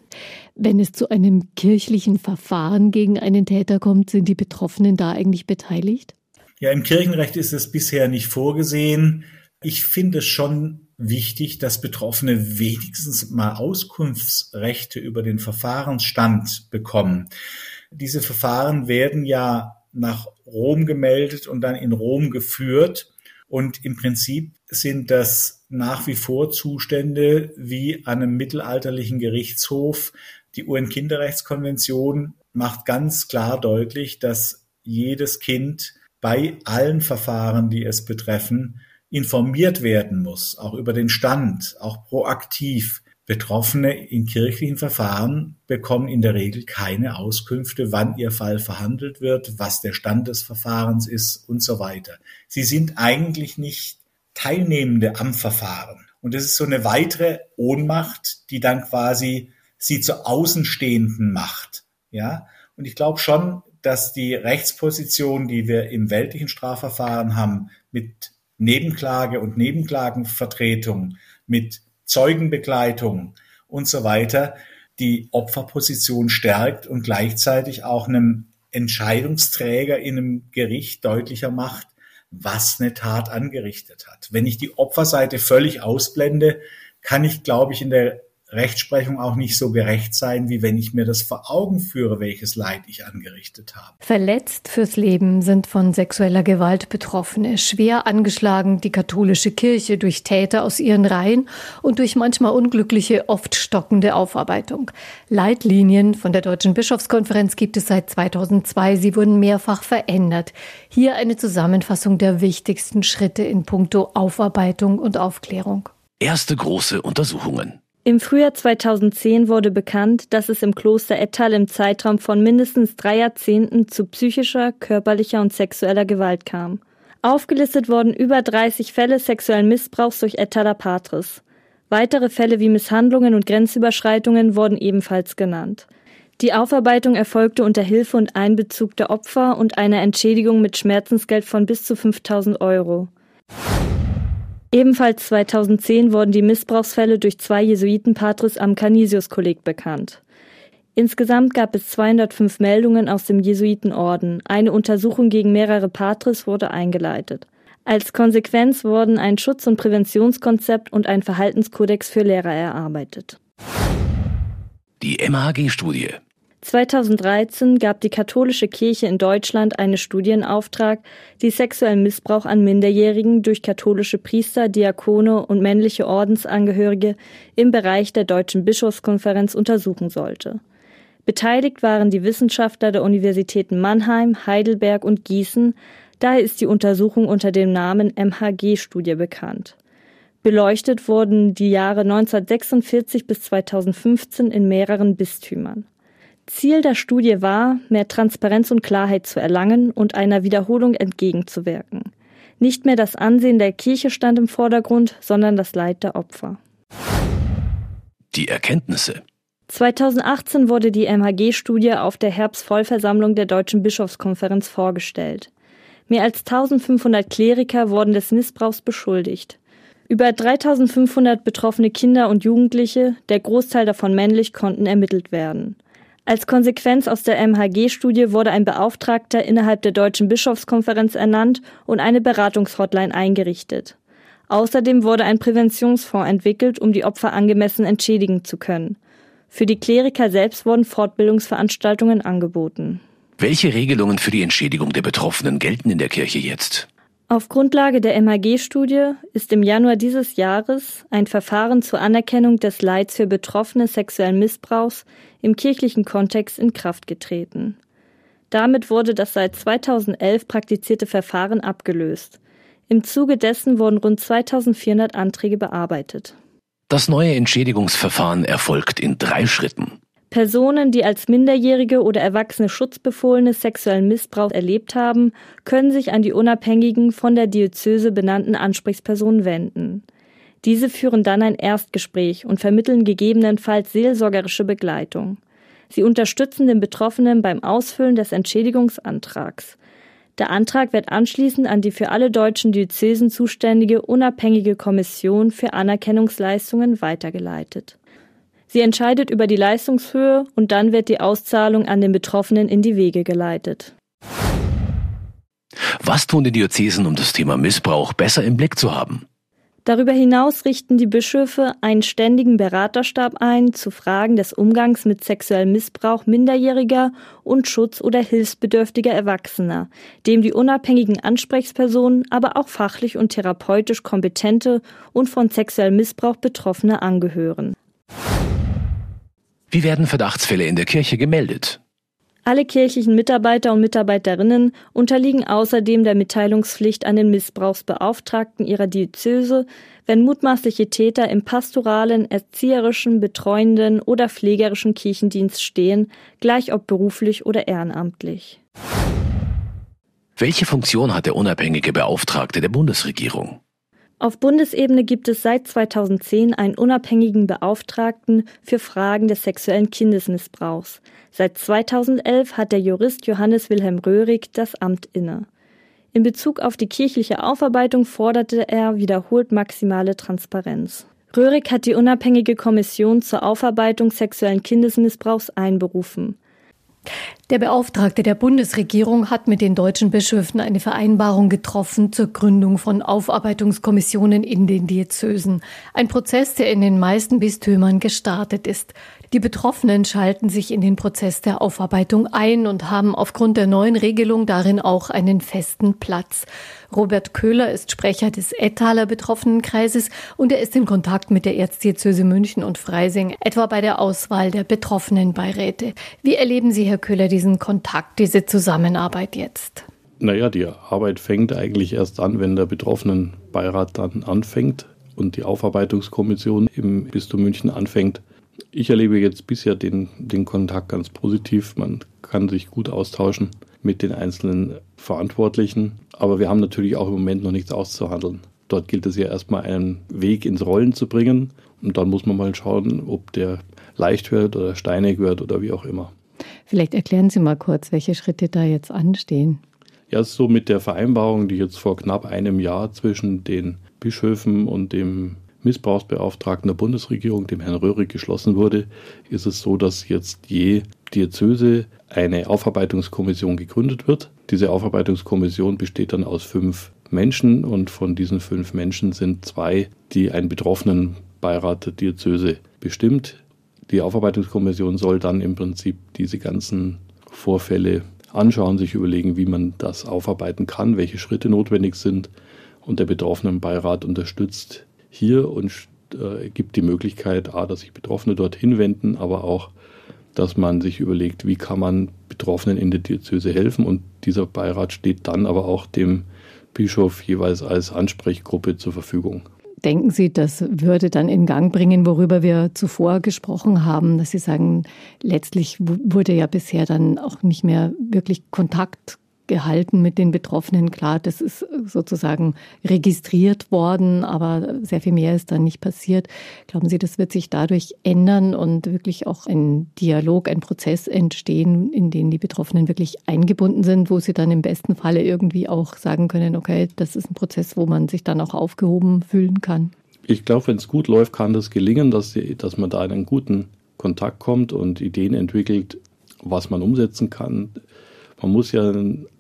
Wenn es zu einem kirchlichen Verfahren gegen einen Täter kommt, sind die Betroffenen da eigentlich beteiligt? Ja, im Kirchenrecht ist es bisher nicht vorgesehen. Ich finde es schon wichtig, dass Betroffene wenigstens mal Auskunftsrechte über den Verfahrensstand bekommen. Diese Verfahren werden ja nach Rom gemeldet und dann in Rom geführt. Und im Prinzip sind das nach wie vor Zustände wie an einem mittelalterlichen Gerichtshof. Die UN-Kinderrechtskonvention macht ganz klar deutlich, dass jedes Kind bei allen Verfahren, die es betreffen, informiert werden muss, auch über den Stand, auch proaktiv. Betroffene in kirchlichen Verfahren bekommen in der Regel keine Auskünfte, wann ihr Fall verhandelt wird, was der Stand des Verfahrens ist und so weiter. Sie sind eigentlich nicht Teilnehmende am Verfahren. Und das ist so eine weitere Ohnmacht, die dann quasi sie zu Außenstehenden macht. Ja. Und ich glaube schon, dass die Rechtsposition, die wir im weltlichen Strafverfahren haben, mit Nebenklage und Nebenklagenvertretung, mit Zeugenbegleitung und so weiter die Opferposition stärkt und gleichzeitig auch einem Entscheidungsträger in einem Gericht deutlicher macht, was eine Tat angerichtet hat. Wenn ich die Opferseite völlig ausblende, kann ich, glaube ich, in der Rechtsprechung auch nicht so gerecht sein, wie wenn ich mir das vor Augen führe, welches Leid ich angerichtet habe. Verletzt fürs Leben sind von sexueller Gewalt Betroffene, schwer angeschlagen die katholische Kirche durch Täter aus ihren Reihen und durch manchmal unglückliche, oft stockende Aufarbeitung. Leitlinien von der Deutschen Bischofskonferenz gibt es seit 2002. Sie wurden mehrfach verändert. Hier eine Zusammenfassung der wichtigsten Schritte in puncto Aufarbeitung und Aufklärung. Erste große Untersuchungen. Im Frühjahr 2010 wurde bekannt, dass es im Kloster Ettal im Zeitraum von mindestens drei Jahrzehnten zu psychischer, körperlicher und sexueller Gewalt kam. Aufgelistet wurden über 30 Fälle sexuellen Missbrauchs durch Ettaler Patris. Weitere Fälle wie Misshandlungen und Grenzüberschreitungen wurden ebenfalls genannt. Die Aufarbeitung erfolgte unter Hilfe und Einbezug der Opfer und einer Entschädigung mit Schmerzensgeld von bis zu 5000 Euro. Ebenfalls 2010 wurden die Missbrauchsfälle durch zwei Jesuitenpatres am Canisius-Kolleg bekannt. Insgesamt gab es 205 Meldungen aus dem Jesuitenorden. Eine Untersuchung gegen mehrere Patres wurde eingeleitet. Als Konsequenz wurden ein Schutz- und Präventionskonzept und ein Verhaltenskodex für Lehrer erarbeitet. Die MHG-Studie 2013 gab die katholische Kirche in Deutschland eine Studie in Auftrag, die sexuellen Missbrauch an Minderjährigen durch katholische Priester, Diakone und männliche Ordensangehörige im Bereich der Deutschen Bischofskonferenz untersuchen sollte. Beteiligt waren die Wissenschaftler der Universitäten Mannheim, Heidelberg und Gießen, daher ist die Untersuchung unter dem Namen MHG-Studie bekannt. Beleuchtet wurden die Jahre 1946 bis 2015 in mehreren Bistümern. Ziel der Studie war, mehr Transparenz und Klarheit zu erlangen und einer Wiederholung entgegenzuwirken. Nicht mehr das Ansehen der Kirche stand im Vordergrund, sondern das Leid der Opfer. Die Erkenntnisse 2018 wurde die MHG-Studie auf der Herbstvollversammlung der Deutschen Bischofskonferenz vorgestellt. Mehr als 1500 Kleriker wurden des Missbrauchs beschuldigt. Über 3500 betroffene Kinder und Jugendliche, der Großteil davon männlich, konnten ermittelt werden. Als Konsequenz aus der MHG-Studie wurde ein Beauftragter innerhalb der Deutschen Bischofskonferenz ernannt und eine Beratungshotline eingerichtet. Außerdem wurde ein Präventionsfonds entwickelt, um die Opfer angemessen entschädigen zu können. Für die Kleriker selbst wurden Fortbildungsveranstaltungen angeboten. Welche Regelungen für die Entschädigung der Betroffenen gelten in der Kirche jetzt? Auf Grundlage der MHG-Studie ist im Januar dieses Jahres ein Verfahren zur Anerkennung des Leids für Betroffene sexuellen Missbrauchs im kirchlichen Kontext in Kraft getreten. Damit wurde das seit 2011 praktizierte Verfahren abgelöst. Im Zuge dessen wurden rund 2400 Anträge bearbeitet. Das neue Entschädigungsverfahren erfolgt in drei Schritten. Personen, die als Minderjährige oder erwachsene Schutzbefohlene sexuellen Missbrauch erlebt haben, können sich an die unabhängigen von der Diözese benannten Ansprechpersonen wenden. Diese führen dann ein Erstgespräch und vermitteln gegebenenfalls seelsorgerische Begleitung. Sie unterstützen den Betroffenen beim Ausfüllen des Entschädigungsantrags. Der Antrag wird anschließend an die für alle deutschen Diözesen zuständige unabhängige Kommission für Anerkennungsleistungen weitergeleitet. Sie entscheidet über die Leistungshöhe und dann wird die Auszahlung an den Betroffenen in die Wege geleitet. Was tun die Diözesen, um das Thema Missbrauch besser im Blick zu haben? Darüber hinaus richten die Bischöfe einen ständigen Beraterstab ein zu Fragen des Umgangs mit sexuellem Missbrauch Minderjähriger und Schutz- oder hilfsbedürftiger Erwachsener, dem die unabhängigen Ansprechpersonen, aber auch fachlich und therapeutisch kompetente und von sexuellem Missbrauch Betroffene angehören. Wie werden Verdachtsfälle in der Kirche gemeldet? Alle kirchlichen Mitarbeiter und Mitarbeiterinnen unterliegen außerdem der Mitteilungspflicht an den Missbrauchsbeauftragten ihrer Diözese, wenn mutmaßliche Täter im pastoralen, erzieherischen, betreuenden oder pflegerischen Kirchendienst stehen, gleich ob beruflich oder ehrenamtlich. Welche Funktion hat der unabhängige Beauftragte der Bundesregierung? Auf Bundesebene gibt es seit 2010 einen unabhängigen Beauftragten für Fragen des sexuellen Kindesmissbrauchs. Seit 2011 hat der Jurist Johannes Wilhelm Röhrig das Amt inne. In Bezug auf die kirchliche Aufarbeitung forderte er wiederholt maximale Transparenz. Röhrig hat die unabhängige Kommission zur Aufarbeitung sexuellen Kindesmissbrauchs einberufen. Der Beauftragte der Bundesregierung hat mit den deutschen Bischöfen eine Vereinbarung getroffen zur Gründung von Aufarbeitungskommissionen in den Diözesen. Ein Prozess, der in den meisten Bistümern gestartet ist. Die Betroffenen schalten sich in den Prozess der Aufarbeitung ein und haben aufgrund der neuen Regelung darin auch einen festen Platz. Robert Köhler ist Sprecher des Ettaler Betroffenenkreises und er ist in Kontakt mit der Erzdiözese München und Freising, etwa bei der Auswahl der Betroffenenbeiräte. Wie erleben Sie, Herr Köhler, diesen Kontakt, diese Zusammenarbeit jetzt? Naja, die Arbeit fängt eigentlich erst an, wenn der Betroffenenbeirat dann anfängt und die Aufarbeitungskommission im Bistum München anfängt. Ich erlebe jetzt bisher den, den Kontakt ganz positiv. Man kann sich gut austauschen mit den einzelnen Verantwortlichen. Aber wir haben natürlich auch im Moment noch nichts auszuhandeln. Dort gilt es ja erstmal einen Weg ins Rollen zu bringen. Und dann muss man mal schauen, ob der leicht wird oder steinig wird oder wie auch immer. Vielleicht erklären Sie mal kurz, welche Schritte da jetzt anstehen. Ja, so mit der Vereinbarung, die jetzt vor knapp einem Jahr zwischen den Bischöfen und dem Missbrauchsbeauftragten der Bundesregierung, dem Herrn Röhrig, geschlossen wurde, ist es so, dass jetzt je Diözese eine Aufarbeitungskommission gegründet wird. Diese Aufarbeitungskommission besteht dann aus fünf Menschen und von diesen fünf Menschen sind zwei, die einen betroffenen Beirat der Diözese bestimmt. Die Aufarbeitungskommission soll dann im Prinzip diese ganzen Vorfälle anschauen, sich überlegen, wie man das aufarbeiten kann, welche Schritte notwendig sind. Und der Betroffenenbeirat unterstützt hier und äh, gibt die Möglichkeit, A, dass sich Betroffene dorthin wenden, aber auch, dass man sich überlegt, wie kann man Betroffenen in der Diözese helfen. Und dieser Beirat steht dann aber auch dem Bischof jeweils als Ansprechgruppe zur Verfügung. Denken Sie, das würde dann in Gang bringen, worüber wir zuvor gesprochen haben, dass Sie sagen, letztlich wurde ja bisher dann auch nicht mehr wirklich Kontakt gehalten mit den Betroffenen. Klar, das ist sozusagen registriert worden, aber sehr viel mehr ist dann nicht passiert. Glauben Sie, das wird sich dadurch ändern und wirklich auch ein Dialog, ein Prozess entstehen, in den die Betroffenen wirklich eingebunden sind, wo sie dann im besten Falle irgendwie auch sagen können, okay, das ist ein Prozess, wo man sich dann auch aufgehoben fühlen kann? Ich glaube, wenn es gut läuft, kann das gelingen, dass, dass man da in einen guten Kontakt kommt und Ideen entwickelt, was man umsetzen kann. Man muss ja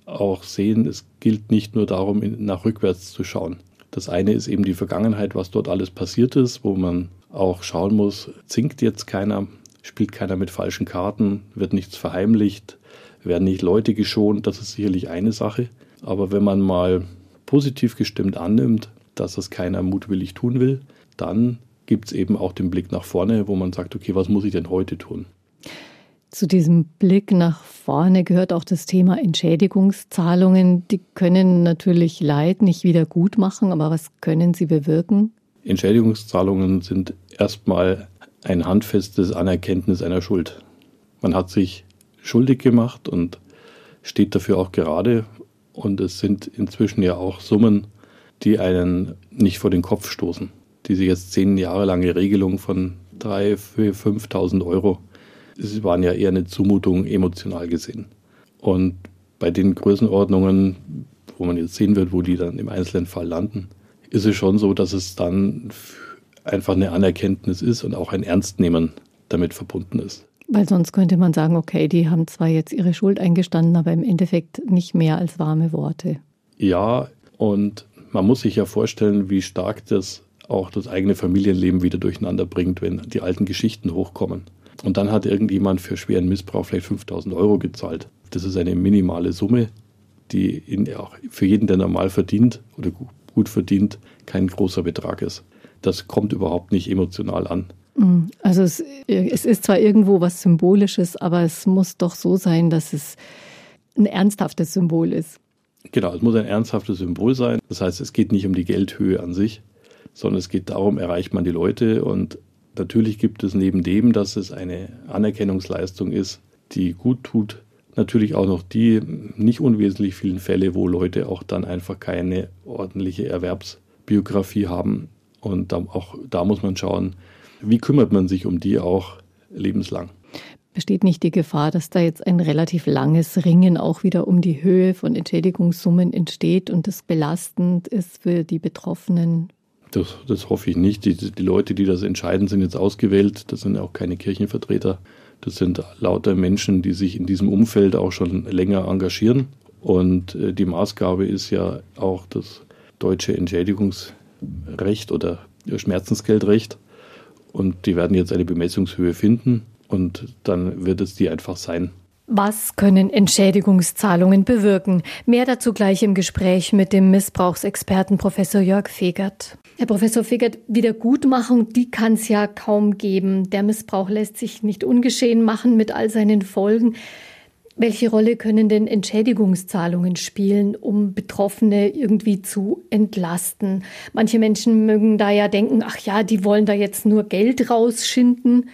auch sehen, es gilt nicht nur darum, nach rückwärts zu schauen. Das eine ist eben die Vergangenheit, was dort alles passiert ist, wo man auch schauen muss, zinkt jetzt keiner, spielt keiner mit falschen Karten, wird nichts verheimlicht, werden nicht Leute geschont, das ist sicherlich eine Sache. Aber wenn man mal positiv gestimmt annimmt, dass das keiner mutwillig tun will, dann gibt es eben auch den Blick nach vorne, wo man sagt, okay, was muss ich denn heute tun? Zu diesem Blick nach vorne gehört auch das Thema Entschädigungszahlungen. Die können natürlich Leid nicht wieder gut machen, aber was können sie bewirken? Entschädigungszahlungen sind erstmal ein handfestes Anerkenntnis einer Schuld. Man hat sich schuldig gemacht und steht dafür auch gerade. Und es sind inzwischen ja auch Summen, die einen nicht vor den Kopf stoßen. Diese jetzt zehn Jahre lange Regelung von 3.000, 5.000 Euro es waren ja eher eine Zumutung emotional gesehen. Und bei den Größenordnungen, wo man jetzt sehen wird, wo die dann im einzelnen Fall landen, ist es schon so, dass es dann einfach eine Anerkenntnis ist und auch ein Ernstnehmen damit verbunden ist. Weil sonst könnte man sagen, okay, die haben zwar jetzt ihre Schuld eingestanden, aber im Endeffekt nicht mehr als warme Worte. Ja, und man muss sich ja vorstellen, wie stark das auch das eigene Familienleben wieder durcheinander bringt, wenn die alten Geschichten hochkommen. Und dann hat irgendjemand für schweren Missbrauch vielleicht 5000 Euro gezahlt. Das ist eine minimale Summe, die in, auch für jeden, der normal verdient oder gut verdient, kein großer Betrag ist. Das kommt überhaupt nicht emotional an. Mm, also es, es ist zwar irgendwo was Symbolisches, aber es muss doch so sein, dass es ein ernsthaftes Symbol ist. Genau, es muss ein ernsthaftes Symbol sein. Das heißt, es geht nicht um die Geldhöhe an sich, sondern es geht darum, erreicht man die Leute. Und natürlich gibt es neben dem, dass es eine Anerkennungsleistung ist, die gut tut, natürlich auch noch die nicht unwesentlich vielen Fälle, wo Leute auch dann einfach keine ordentliche Erwerbsbiografie haben. Und da, auch da muss man schauen, wie kümmert man sich um die auch lebenslang. Besteht nicht die Gefahr, dass da jetzt ein relativ langes Ringen auch wieder um die Höhe von Entschädigungssummen entsteht und das belastend ist für die Betroffenen? Das, das hoffe ich nicht. Die, die Leute, die das entscheiden, sind jetzt ausgewählt. Das sind auch keine Kirchenvertreter. Das sind lauter Menschen, die sich in diesem Umfeld auch schon länger engagieren. Und äh, die Maßgabe ist ja auch das deutsche Entschädigungsrecht oder Schmerzensgeldrecht. Und die werden jetzt eine Bemessungshöhe finden und dann wird es die einfach sein. Was können Entschädigungszahlungen bewirken? Mehr dazu gleich im Gespräch mit dem Missbrauchsexperten Professor Jörg Fegert. Herr Professor Fegert, Wiedergutmachung, die kann es ja kaum geben. Der Missbrauch lässt sich nicht ungeschehen machen mit all seinen Folgen. Welche Rolle können denn Entschädigungszahlungen spielen, um Betroffene irgendwie zu entlasten? Manche Menschen mögen da ja denken, ach ja, die wollen da jetzt nur Geld rausschinden.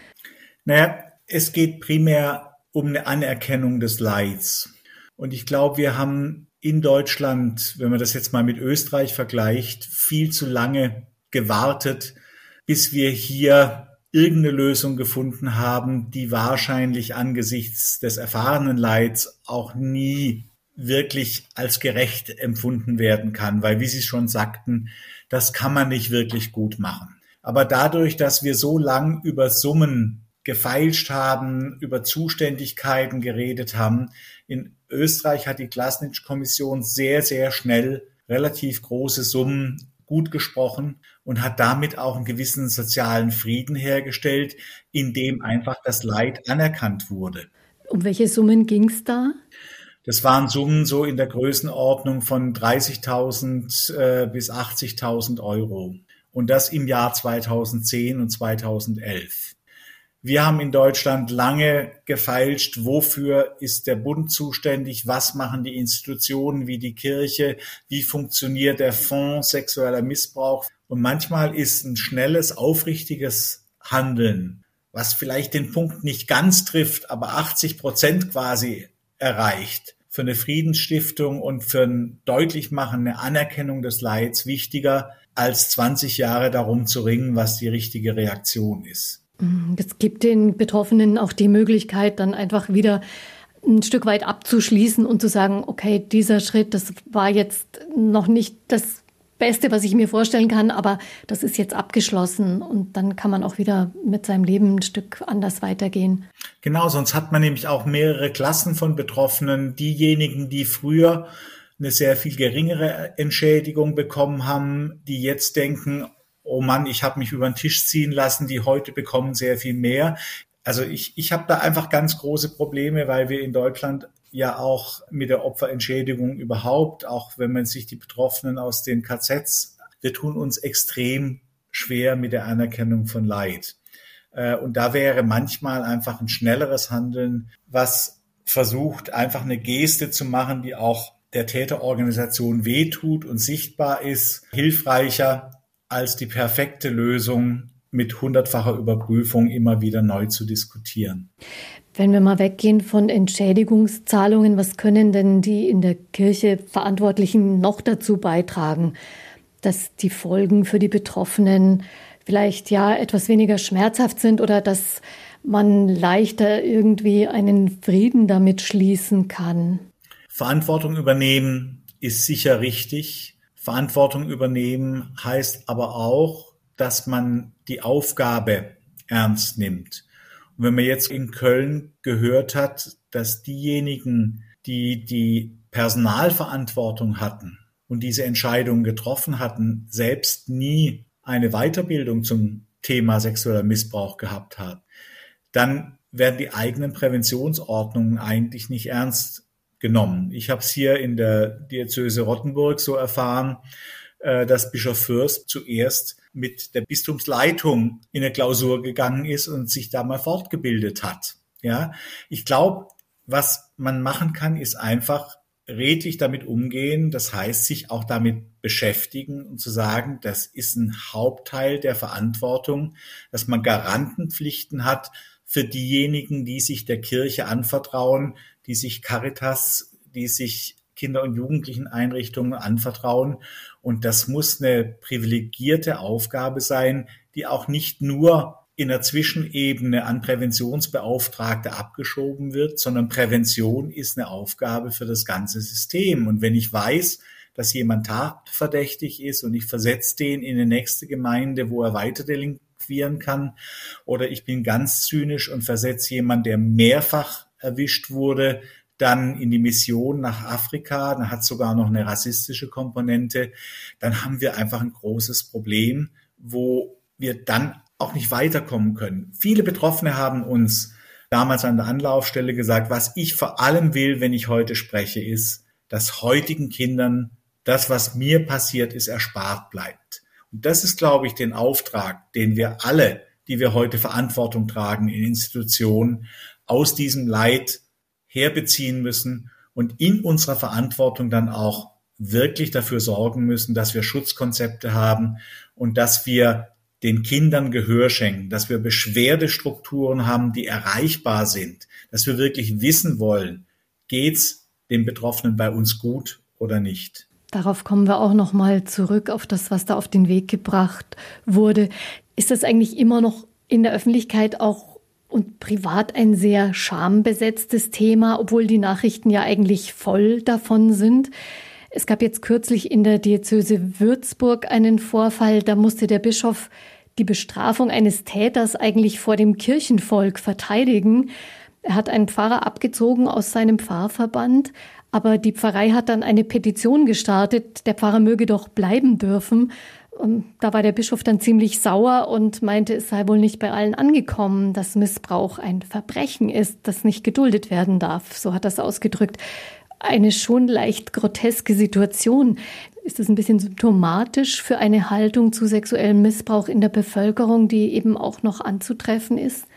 Naja, es geht primär um eine Anerkennung des Leids. Und ich glaube, wir haben in Deutschland, wenn man das jetzt mal mit Österreich vergleicht, viel zu lange gewartet, bis wir hier irgendeine Lösung gefunden haben, die wahrscheinlich angesichts des erfahrenen Leids auch nie wirklich als gerecht empfunden werden kann, weil, wie Sie schon sagten, das kann man nicht wirklich gut machen. Aber dadurch, dass wir so lang über Summen gefeilscht haben, über Zuständigkeiten geredet haben, in Österreich hat die Klasnitsch-Kommission sehr, sehr schnell relativ große Summen gut gesprochen und hat damit auch einen gewissen sozialen Frieden hergestellt, indem einfach das Leid anerkannt wurde. Um welche Summen ging es da? Das waren Summen so in der Größenordnung von 30.000 äh, bis 80.000 Euro. Und das im Jahr 2010 und 2011. Wir haben in Deutschland lange gefeilscht, wofür ist der Bund zuständig, was machen die Institutionen wie die Kirche, wie funktioniert der Fonds sexueller Missbrauch. Und manchmal ist ein schnelles, aufrichtiges Handeln, was vielleicht den Punkt nicht ganz trifft, aber 80 Prozent quasi erreicht, für eine Friedensstiftung und für ein Deutlichmachen, eine Anerkennung des Leids wichtiger, als 20 Jahre darum zu ringen, was die richtige Reaktion ist. Es gibt den Betroffenen auch die Möglichkeit, dann einfach wieder ein Stück weit abzuschließen und zu sagen, okay, dieser Schritt, das war jetzt noch nicht das Beste, was ich mir vorstellen kann, aber das ist jetzt abgeschlossen und dann kann man auch wieder mit seinem Leben ein Stück anders weitergehen. Genau, sonst hat man nämlich auch mehrere Klassen von Betroffenen. Diejenigen, die früher eine sehr viel geringere Entschädigung bekommen haben, die jetzt denken, oh Mann, ich habe mich über den Tisch ziehen lassen, die heute bekommen sehr viel mehr. Also ich, ich habe da einfach ganz große Probleme, weil wir in Deutschland ja auch mit der Opferentschädigung überhaupt, auch wenn man sich die Betroffenen aus den KZs, wir tun uns extrem schwer mit der Anerkennung von Leid. Äh, und da wäre manchmal einfach ein schnelleres Handeln, was versucht, einfach eine Geste zu machen, die auch der Täterorganisation wehtut und sichtbar ist, hilfreicher als die perfekte Lösung mit hundertfacher Überprüfung immer wieder neu zu diskutieren. Wenn wir mal weggehen von Entschädigungszahlungen, was können denn die in der Kirche Verantwortlichen noch dazu beitragen, dass die Folgen für die Betroffenen vielleicht ja etwas weniger schmerzhaft sind oder dass man leichter irgendwie einen Frieden damit schließen kann? Verantwortung übernehmen ist sicher richtig. Verantwortung übernehmen heißt aber auch, dass man die Aufgabe ernst nimmt. Und wenn man jetzt in Köln gehört hat, dass diejenigen, die die Personalverantwortung hatten und diese Entscheidungen getroffen hatten, selbst nie eine Weiterbildung zum Thema sexueller Missbrauch gehabt haben, dann werden die eigenen Präventionsordnungen eigentlich nicht ernst genommen. Ich habe es hier in der Diözese Rottenburg so erfahren, äh, dass Bischof Fürst zuerst mit der Bistumsleitung in eine Klausur gegangen ist und sich da mal fortgebildet hat. Ja, ich glaube, was man machen kann, ist einfach redlich damit umgehen. Das heißt, sich auch damit beschäftigen und zu sagen, das ist ein Hauptteil der Verantwortung, dass man Garantenpflichten hat für diejenigen, die sich der Kirche anvertrauen, die sich Caritas, die sich Kinder- und Jugendlicheneinrichtungen anvertrauen. Und das muss eine privilegierte Aufgabe sein, die auch nicht nur in der Zwischenebene an Präventionsbeauftragte abgeschoben wird, sondern Prävention ist eine Aufgabe für das ganze System. Und wenn ich weiß, dass jemand tatverdächtig ist und ich versetze den in die nächste Gemeinde, wo er weiter delinquieren kann, oder ich bin ganz zynisch und versetze jemanden, der mehrfach erwischt wurde, dann in die Mission nach Afrika, dann hat sogar noch eine rassistische Komponente, dann haben wir einfach ein großes Problem, wo wir dann auch nicht weiterkommen können. Viele Betroffene haben uns damals an der Anlaufstelle gesagt, was ich vor allem will, wenn ich heute spreche, ist, dass heutigen Kindern das, was mir passiert ist, erspart bleibt. Und das ist, glaube ich, den Auftrag, den wir alle, die wir heute Verantwortung tragen in Institutionen, aus diesem Leid herbeziehen müssen und in unserer Verantwortung dann auch wirklich dafür sorgen müssen, dass wir Schutzkonzepte haben und dass wir den Kindern Gehör schenken, dass wir Beschwerdestrukturen haben, die erreichbar sind, dass wir wirklich wissen wollen, geht's dem Betroffenen bei uns gut oder nicht. Darauf kommen wir auch noch mal zurück auf das, was da auf den Weg gebracht wurde. Ist das eigentlich immer noch in der Öffentlichkeit auch und privat ein sehr schambesetztes Thema, obwohl die Nachrichten ja eigentlich voll davon sind? Es gab jetzt kürzlich in der Diözese Würzburg einen Vorfall, da musste der Bischof die Bestrafung eines Täters eigentlich vor dem Kirchenvolk verteidigen. Er hat einen Pfarrer abgezogen aus seinem Pfarrverband, aber die Pfarrei hat dann eine Petition gestartet, der Pfarrer möge doch bleiben dürfen. Und da war der Bischof dann ziemlich sauer und meinte, es sei wohl nicht bei allen angekommen, dass Missbrauch ein Verbrechen ist, das nicht geduldet werden darf. So hat es ausgedrückt eine schon leicht groteske Situation. Ist das ein bisschen symptomatisch für eine Haltung zu sexuellem Missbrauch in der Bevölkerung, die eben auch noch anzutreffen ist?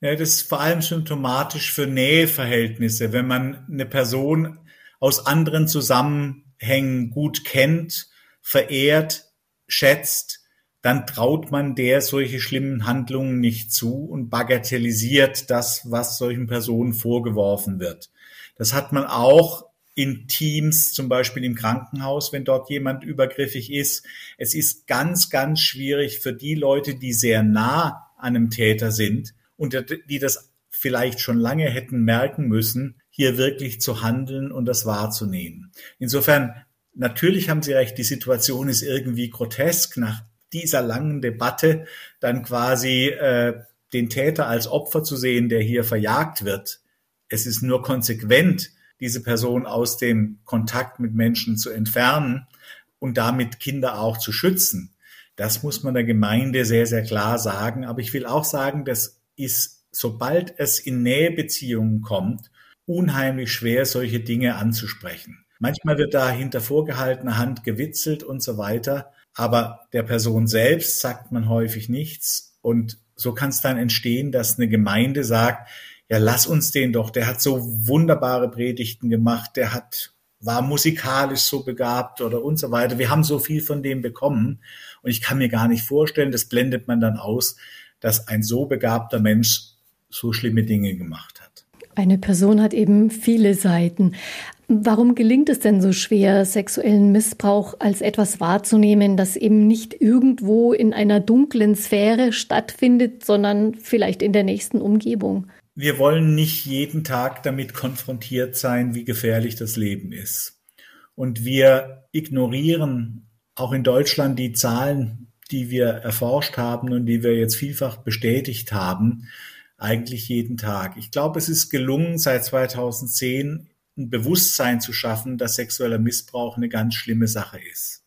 Ja, das ist vor allem symptomatisch für Näheverhältnisse. Wenn man eine Person aus anderen Zusammenhängen gut kennt, verehrt, schätzt, dann traut man der solche schlimmen Handlungen nicht zu und bagatellisiert das, was solchen Personen vorgeworfen wird. Das hat man auch in Teams, zum Beispiel im Krankenhaus, wenn dort jemand übergriffig ist. Es ist ganz, ganz schwierig für die Leute, die sehr nah an einem Täter sind und die das vielleicht schon lange hätten merken müssen, hier wirklich zu handeln und das wahrzunehmen. Insofern, natürlich haben Sie recht, die Situation ist irgendwie grotesk nach dieser langen Debatte, dann quasi äh, den Täter als Opfer zu sehen, der hier verjagt wird es ist nur konsequent, diese Person aus dem Kontakt mit Menschen zu entfernen und damit Kinder auch zu schützen. Das muss man der Gemeinde sehr, sehr klar sagen. Aber ich will auch sagen, das ist, sobald es in Nähebeziehungen kommt, unheimlich schwer, solche Dinge anzusprechen. Manchmal wird da hinter vorgehaltener Hand gewitzelt und so weiter. Aber der Person selbst sagt man häufig nichts. Und so kann es dann entstehen, dass eine Gemeinde sagt, ja, lass uns den doch, der hat so wunderbare Predigten gemacht, der hat, war musikalisch so begabt oder und so weiter. Wir haben so viel von dem bekommen und ich kann mir gar nicht vorstellen, das blendet man dann aus, dass ein so begabter Mensch so schlimme Dinge gemacht hat. Eine Person hat eben viele Seiten. Warum gelingt es denn so schwer, sexuellen Missbrauch als etwas wahrzunehmen, das eben nicht irgendwo in einer dunklen Sphäre stattfindet, sondern vielleicht in der nächsten Umgebung? wir wollen nicht jeden Tag damit konfrontiert sein, wie gefährlich das Leben ist. Und wir ignorieren auch in Deutschland die Zahlen, die wir erforscht haben und die wir jetzt vielfach bestätigt haben, eigentlich jeden Tag. Ich glaube, es ist gelungen, seit 2010 ein Bewusstsein zu schaffen, dass sexueller Missbrauch eine ganz schlimme Sache ist.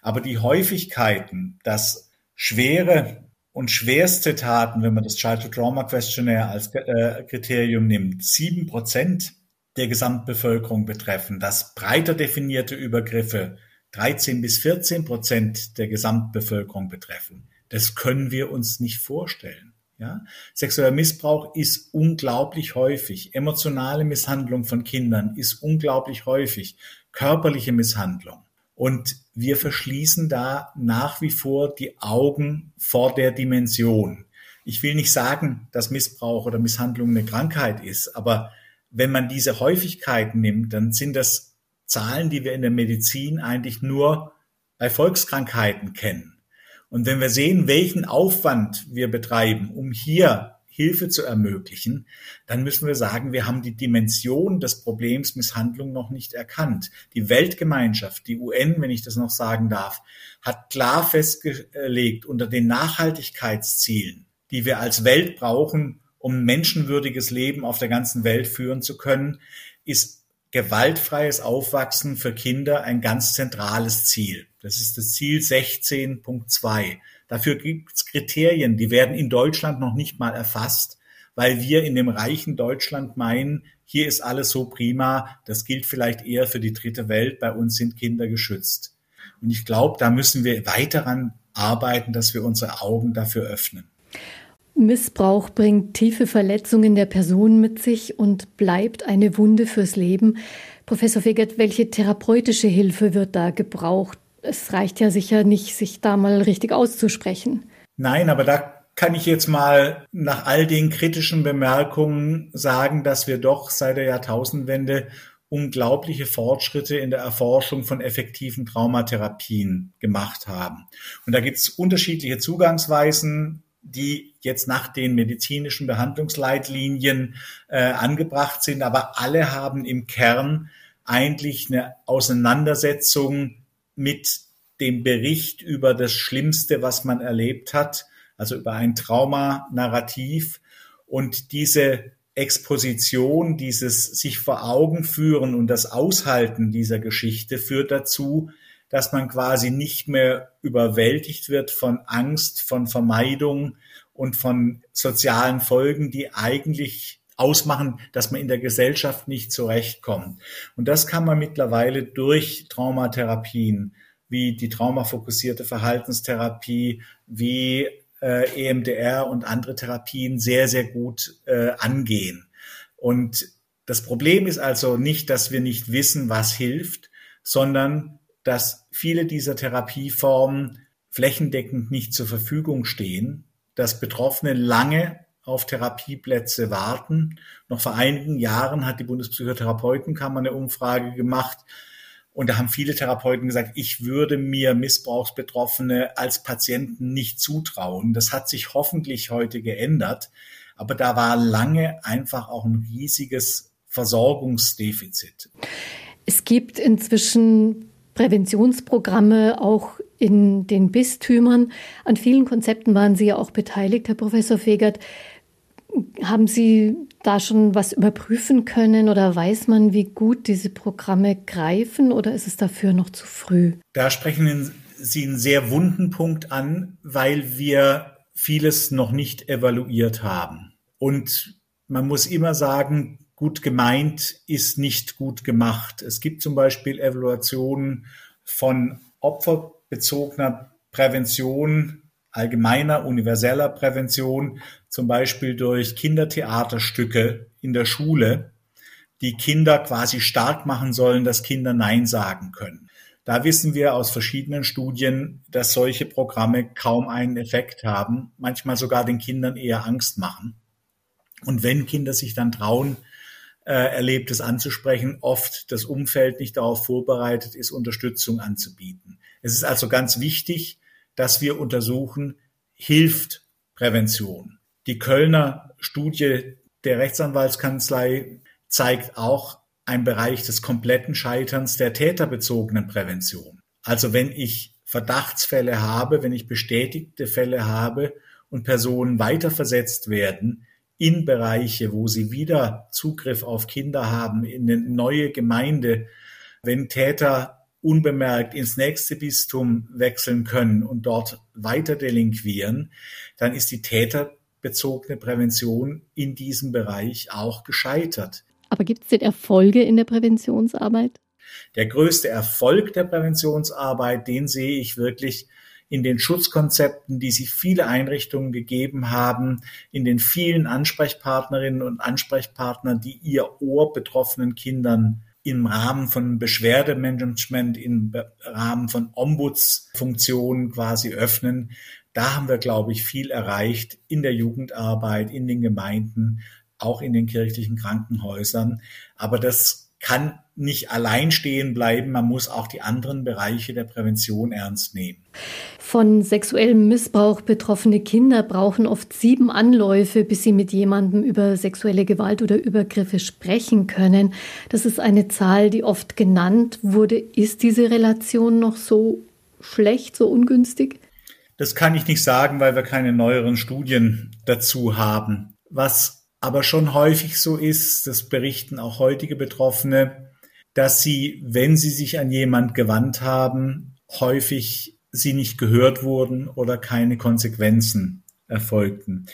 Aber die Häufigkeiten, dass schwere und schwerste Taten, wenn man das Childhood Trauma Questionnaire als äh, Kriterium nimmt, sieben Prozent der Gesamtbevölkerung betreffen, dass breiter definierte Übergriffe 13 bis 14 Prozent der Gesamtbevölkerung betreffen. Das können wir uns nicht vorstellen. Ja? Sexueller Missbrauch ist unglaublich häufig. Emotionale Misshandlung von Kindern ist unglaublich häufig. Körperliche Misshandlung. Und wir verschließen da nach wie vor die Augen vor der Dimension. Ich will nicht sagen, dass Missbrauch oder Misshandlung eine Krankheit ist, aber wenn man diese Häufigkeiten nimmt, dann sind das Zahlen, die wir in der Medizin eigentlich nur bei Volkskrankheiten kennen. Und wenn wir sehen, welchen Aufwand wir betreiben, um hier Hilfe zu ermöglichen, dann müssen wir sagen, wir haben die Dimension des Problems Misshandlung noch nicht erkannt. Die Weltgemeinschaft, die UN, wenn ich das noch sagen darf, hat klar festgelegt unter den Nachhaltigkeitszielen, die wir als Welt brauchen, um menschenwürdiges Leben auf der ganzen Welt führen zu können, ist gewaltfreies Aufwachsen für Kinder ein ganz zentrales Ziel. Das ist das Ziel 16.2. Dafür gibt es Kriterien, die werden in Deutschland noch nicht mal erfasst, weil wir in dem reichen Deutschland meinen, hier ist alles so prima, das gilt vielleicht eher für die dritte Welt, bei uns sind Kinder geschützt. Und ich glaube, da müssen wir weiter daran arbeiten, dass wir unsere Augen dafür öffnen. Missbrauch bringt tiefe Verletzungen der Person mit sich und bleibt eine Wunde fürs Leben. Professor Fegert, welche therapeutische Hilfe wird da gebraucht? Es reicht ja sicher nicht, sich da mal richtig auszusprechen. Nein, aber da kann ich jetzt mal nach all den kritischen Bemerkungen sagen, dass wir doch seit der Jahrtausendwende unglaubliche Fortschritte in der Erforschung von effektiven Traumatherapien gemacht haben. Und da gibt es unterschiedliche Zugangsweisen die jetzt nach den medizinischen Behandlungsleitlinien äh, angebracht sind, aber alle haben im Kern eigentlich eine Auseinandersetzung mit dem Bericht über das Schlimmste, was man erlebt hat, also über ein Traumanarrativ. Und diese Exposition, dieses sich vor Augen führen und das Aushalten dieser Geschichte führt dazu, dass man quasi nicht mehr überwältigt wird von Angst, von Vermeidung und von sozialen Folgen, die eigentlich ausmachen, dass man in der Gesellschaft nicht zurechtkommt. Und das kann man mittlerweile durch Traumatherapien wie die traumafokussierte Verhaltenstherapie, wie äh, EMDR und andere Therapien sehr, sehr gut äh, angehen. Und das Problem ist also nicht, dass wir nicht wissen, was hilft, sondern dass viele dieser Therapieformen flächendeckend nicht zur Verfügung stehen, dass Betroffene lange auf Therapieplätze warten. Noch vor einigen Jahren hat die Bundespsychotherapeutenkammer eine Umfrage gemacht und da haben viele Therapeuten gesagt, ich würde mir Missbrauchsbetroffene als Patienten nicht zutrauen. Das hat sich hoffentlich heute geändert, aber da war lange einfach auch ein riesiges Versorgungsdefizit. Es gibt inzwischen Präventionsprogramme auch in den Bistümern. An vielen Konzepten waren Sie ja auch beteiligt, Herr Professor Fegert. Haben Sie da schon was überprüfen können oder weiß man, wie gut diese Programme greifen oder ist es dafür noch zu früh? Da sprechen Sie einen sehr wunden Punkt an, weil wir vieles noch nicht evaluiert haben. Und man muss immer sagen, gut gemeint ist nicht gut gemacht. Es gibt zum Beispiel Evaluationen von opferbezogener Prävention, allgemeiner, universeller Prävention, zum Beispiel durch Kindertheaterstücke in der Schule, die Kinder quasi stark machen sollen, dass Kinder Nein sagen können. Da wissen wir aus verschiedenen Studien, dass solche Programme kaum einen Effekt haben, manchmal sogar den Kindern eher Angst machen. Und wenn Kinder sich dann trauen, äh, Erlebtes anzusprechen, oft das Umfeld nicht darauf vorbereitet ist, Unterstützung anzubieten. Es ist also ganz wichtig, dass wir untersuchen, hilft Prävention. Die Kölner Studie der Rechtsanwaltskanzlei zeigt auch ein Bereich des kompletten Scheiterns der täterbezogenen Prävention. Also wenn ich Verdachtsfälle habe, wenn ich bestätigte Fälle habe und Personen weiterversetzt werden in Bereiche, wo sie wieder Zugriff auf Kinder haben, in eine neue Gemeinde, wenn Täter unbemerkt ins nächste Bistum wechseln können und dort weiter delinquieren, dann ist die täterbezogene Prävention in diesem Bereich auch gescheitert. Aber gibt es denn Erfolge in der Präventionsarbeit? Der größte Erfolg der Präventionsarbeit, den sehe ich wirklich in den Schutzkonzepten, die sich viele Einrichtungen gegeben haben, in den vielen Ansprechpartnerinnen und Ansprechpartnern, die ihr Ohr betroffenen Kindern im Rahmen von Beschwerdemanagement, im Rahmen von Ombudsfunktionen quasi öffnen. Da haben wir, glaube ich, viel erreicht in der Jugendarbeit, in den Gemeinden, auch in den kirchlichen Krankenhäusern. Aber das kann nicht allein stehen bleiben. Man muss auch die anderen Bereiche der Prävention ernst nehmen. Von sexuellem Missbrauch betroffene Kinder brauchen oft sieben Anläufe, bis sie mit jemandem über sexuelle Gewalt oder Übergriffe sprechen können. Das ist eine Zahl, die oft genannt wurde. Ist diese Relation noch so schlecht, so ungünstig? Das kann ich nicht sagen, weil wir keine neueren Studien dazu haben. Was aber schon häufig so ist, das berichten auch heutige Betroffene, dass sie, wenn sie sich an jemand gewandt haben, häufig sie nicht gehört wurden oder keine Konsequenzen erfolgten.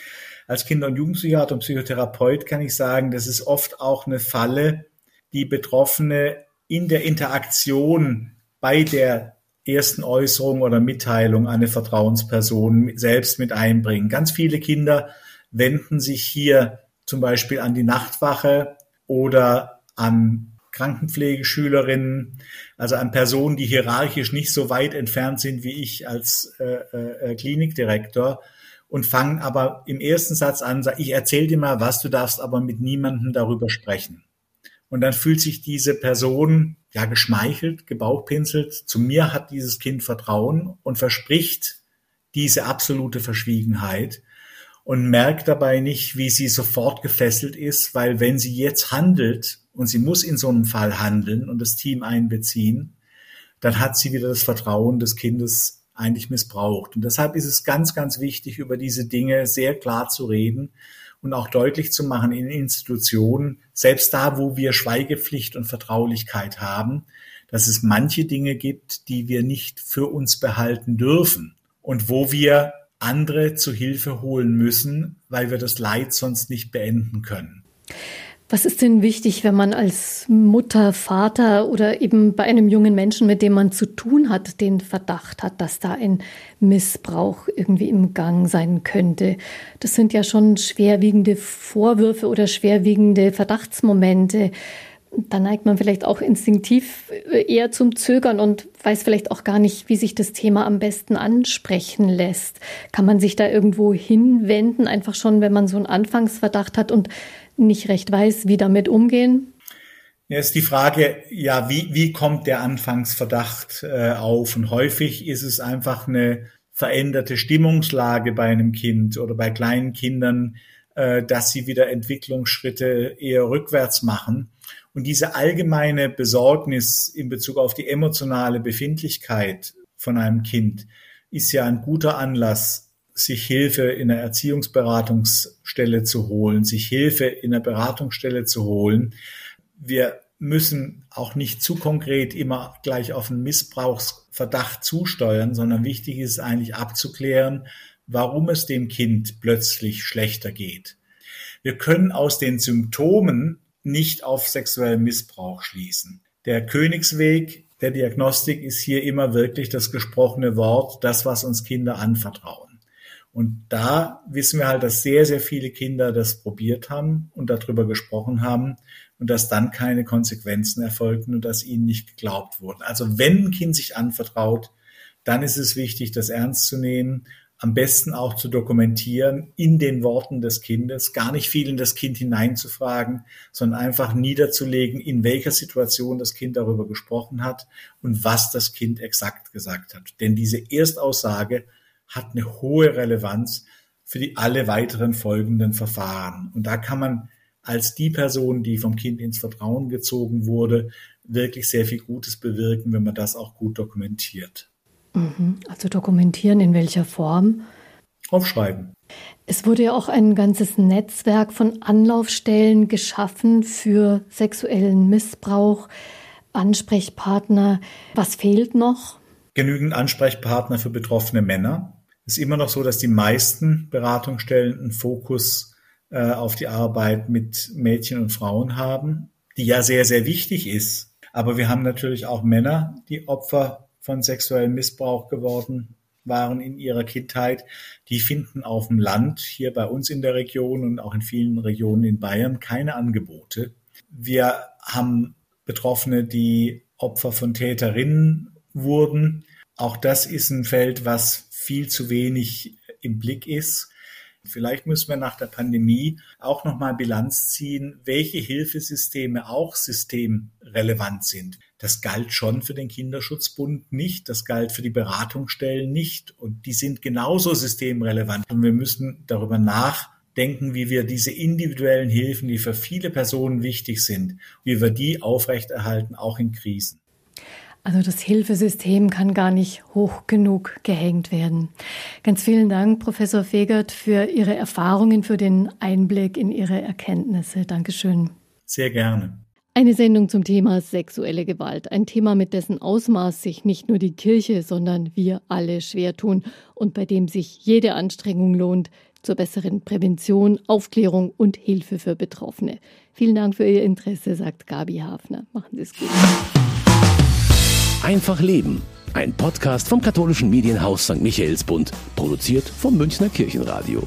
Als Kinder- und Jugendpsychiater und Psychotherapeut kann ich sagen, das ist oft auch eine Falle, die Betroffene in der Interaktion bei der ersten Äußerung oder Mitteilung eine Vertrauensperson selbst mit einbringen. Ganz viele Kinder wenden sich hier zum Beispiel an die Nachtwache oder an Krankenpflegeschülerinnen, also an Personen, die hierarchisch nicht so weit entfernt sind wie ich als äh, äh, Klinikdirektor und fangen aber im ersten Satz an, sag, ich erzähle dir mal was, du darfst aber mit niemandem darüber sprechen. Und dann fühlt sich diese Person ja geschmeichelt, gebauchpinselt. Zu mir hat dieses Kind Vertrauen und verspricht diese absolute Verschwiegenheit und merkt dabei nicht, wie sie sofort gefesselt ist, weil wenn sie jetzt handelt und sie muss in so einem Fall handeln und das Team einbeziehen, dann hat sie wieder das Vertrauen des Kindes eigentlich missbraucht. Und deshalb ist es ganz, ganz wichtig, über diese Dinge sehr klar zu reden und auch deutlich zu machen in Institutionen, selbst da, wo wir Schweigepflicht und Vertraulichkeit haben, dass es manche Dinge gibt, die wir nicht für uns behalten dürfen und wo wir andere zu Hilfe holen müssen, weil wir das Leid sonst nicht beenden können. Was ist denn wichtig, wenn man als Mutter, Vater oder eben bei einem jungen Menschen, mit dem man zu tun hat, den Verdacht hat, dass da ein Missbrauch irgendwie im Gang sein könnte? Das sind ja schon schwerwiegende Vorwürfe oder schwerwiegende Verdachtsmomente da neigt man vielleicht auch instinktiv äh, eher zum Zögern und weiß vielleicht auch gar nicht, wie sich das Thema am besten ansprechen lässt. Kann man sich da irgendwo hinwenden, einfach schon, wenn man so einen Anfangsverdacht hat und nicht recht weiß, wie damit umgehen? Ja, ist die Frage, ja, wie, wie kommt der Anfangsverdacht äh, auf? Und häufig ist es einfach eine veränderte Stimmungslage bei einem Kind oder bei kleinen Kindern, äh, dass sie wieder Entwicklungsschritte eher rückwärts machen. Und diese allgemeine Besorgnis in Bezug auf die emotionale Befindlichkeit von einem Kind ist ja ein guter Anlass, sich Hilfe in einer Erziehungsberatungsstelle zu holen, sich Hilfe in einer Beratungsstelle zu holen. Wir müssen auch nicht zu konkret immer gleich auf einen Missbrauchsverdacht zusteuern, sondern wichtig ist eigentlich abzuklären, warum es dem Kind plötzlich schlechter geht. Wir können aus den Symptomen nicht auf sexuellen Missbrauch schließen. Der Königsweg der Diagnostik ist hier immer wirklich das gesprochene Wort, das, was uns Kinder anvertrauen. Und da wissen wir halt, dass sehr, sehr viele Kinder das probiert haben und darüber gesprochen haben und dass dann keine Konsequenzen erfolgten und dass ihnen nicht geglaubt wurden. Also wenn ein Kind sich anvertraut, dann ist es wichtig, das ernst zu nehmen am besten auch zu dokumentieren in den Worten des Kindes, gar nicht viel in das Kind hineinzufragen, sondern einfach niederzulegen, in welcher Situation das Kind darüber gesprochen hat und was das Kind exakt gesagt hat. Denn diese Erstaussage hat eine hohe Relevanz für die alle weiteren folgenden Verfahren. Und da kann man als die Person, die vom Kind ins Vertrauen gezogen wurde, wirklich sehr viel Gutes bewirken, wenn man das auch gut dokumentiert. Mhm. Also dokumentieren in welcher Form? Aufschreiben. Es wurde ja auch ein ganzes Netzwerk von Anlaufstellen geschaffen für sexuellen Missbrauch, Ansprechpartner. Was fehlt noch? Genügend Ansprechpartner für betroffene Männer. Es ist immer noch so, dass die meisten Beratungsstellen einen Fokus äh, auf die Arbeit mit Mädchen und Frauen haben, die ja sehr, sehr wichtig ist. Aber wir haben natürlich auch Männer, die Opfer von sexuellem Missbrauch geworden waren in ihrer Kindheit, die finden auf dem Land, hier bei uns in der Region und auch in vielen Regionen in Bayern, keine Angebote. Wir haben Betroffene, die Opfer von Täterinnen wurden. Auch das ist ein Feld, was viel zu wenig im Blick ist. Vielleicht müssen wir nach der Pandemie auch nochmal Bilanz ziehen, welche Hilfesysteme auch systemrelevant sind. Das galt schon für den Kinderschutzbund nicht, das galt für die Beratungsstellen nicht und die sind genauso systemrelevant und wir müssen darüber nachdenken, wie wir diese individuellen Hilfen, die für viele Personen wichtig sind, wie wir die aufrechterhalten, auch in Krisen. Also das Hilfesystem kann gar nicht hoch genug gehängt werden. Ganz vielen Dank, Professor Fegert, für Ihre Erfahrungen, für den Einblick in Ihre Erkenntnisse. Dankeschön. Sehr gerne. Eine Sendung zum Thema sexuelle Gewalt. Ein Thema, mit dessen Ausmaß sich nicht nur die Kirche, sondern wir alle schwer tun und bei dem sich jede Anstrengung lohnt zur besseren Prävention, Aufklärung und Hilfe für Betroffene. Vielen Dank für Ihr Interesse, sagt Gabi Hafner. Machen Sie es gut. Einfach Leben. Ein Podcast vom katholischen Medienhaus St. Michaelsbund, produziert vom Münchner Kirchenradio.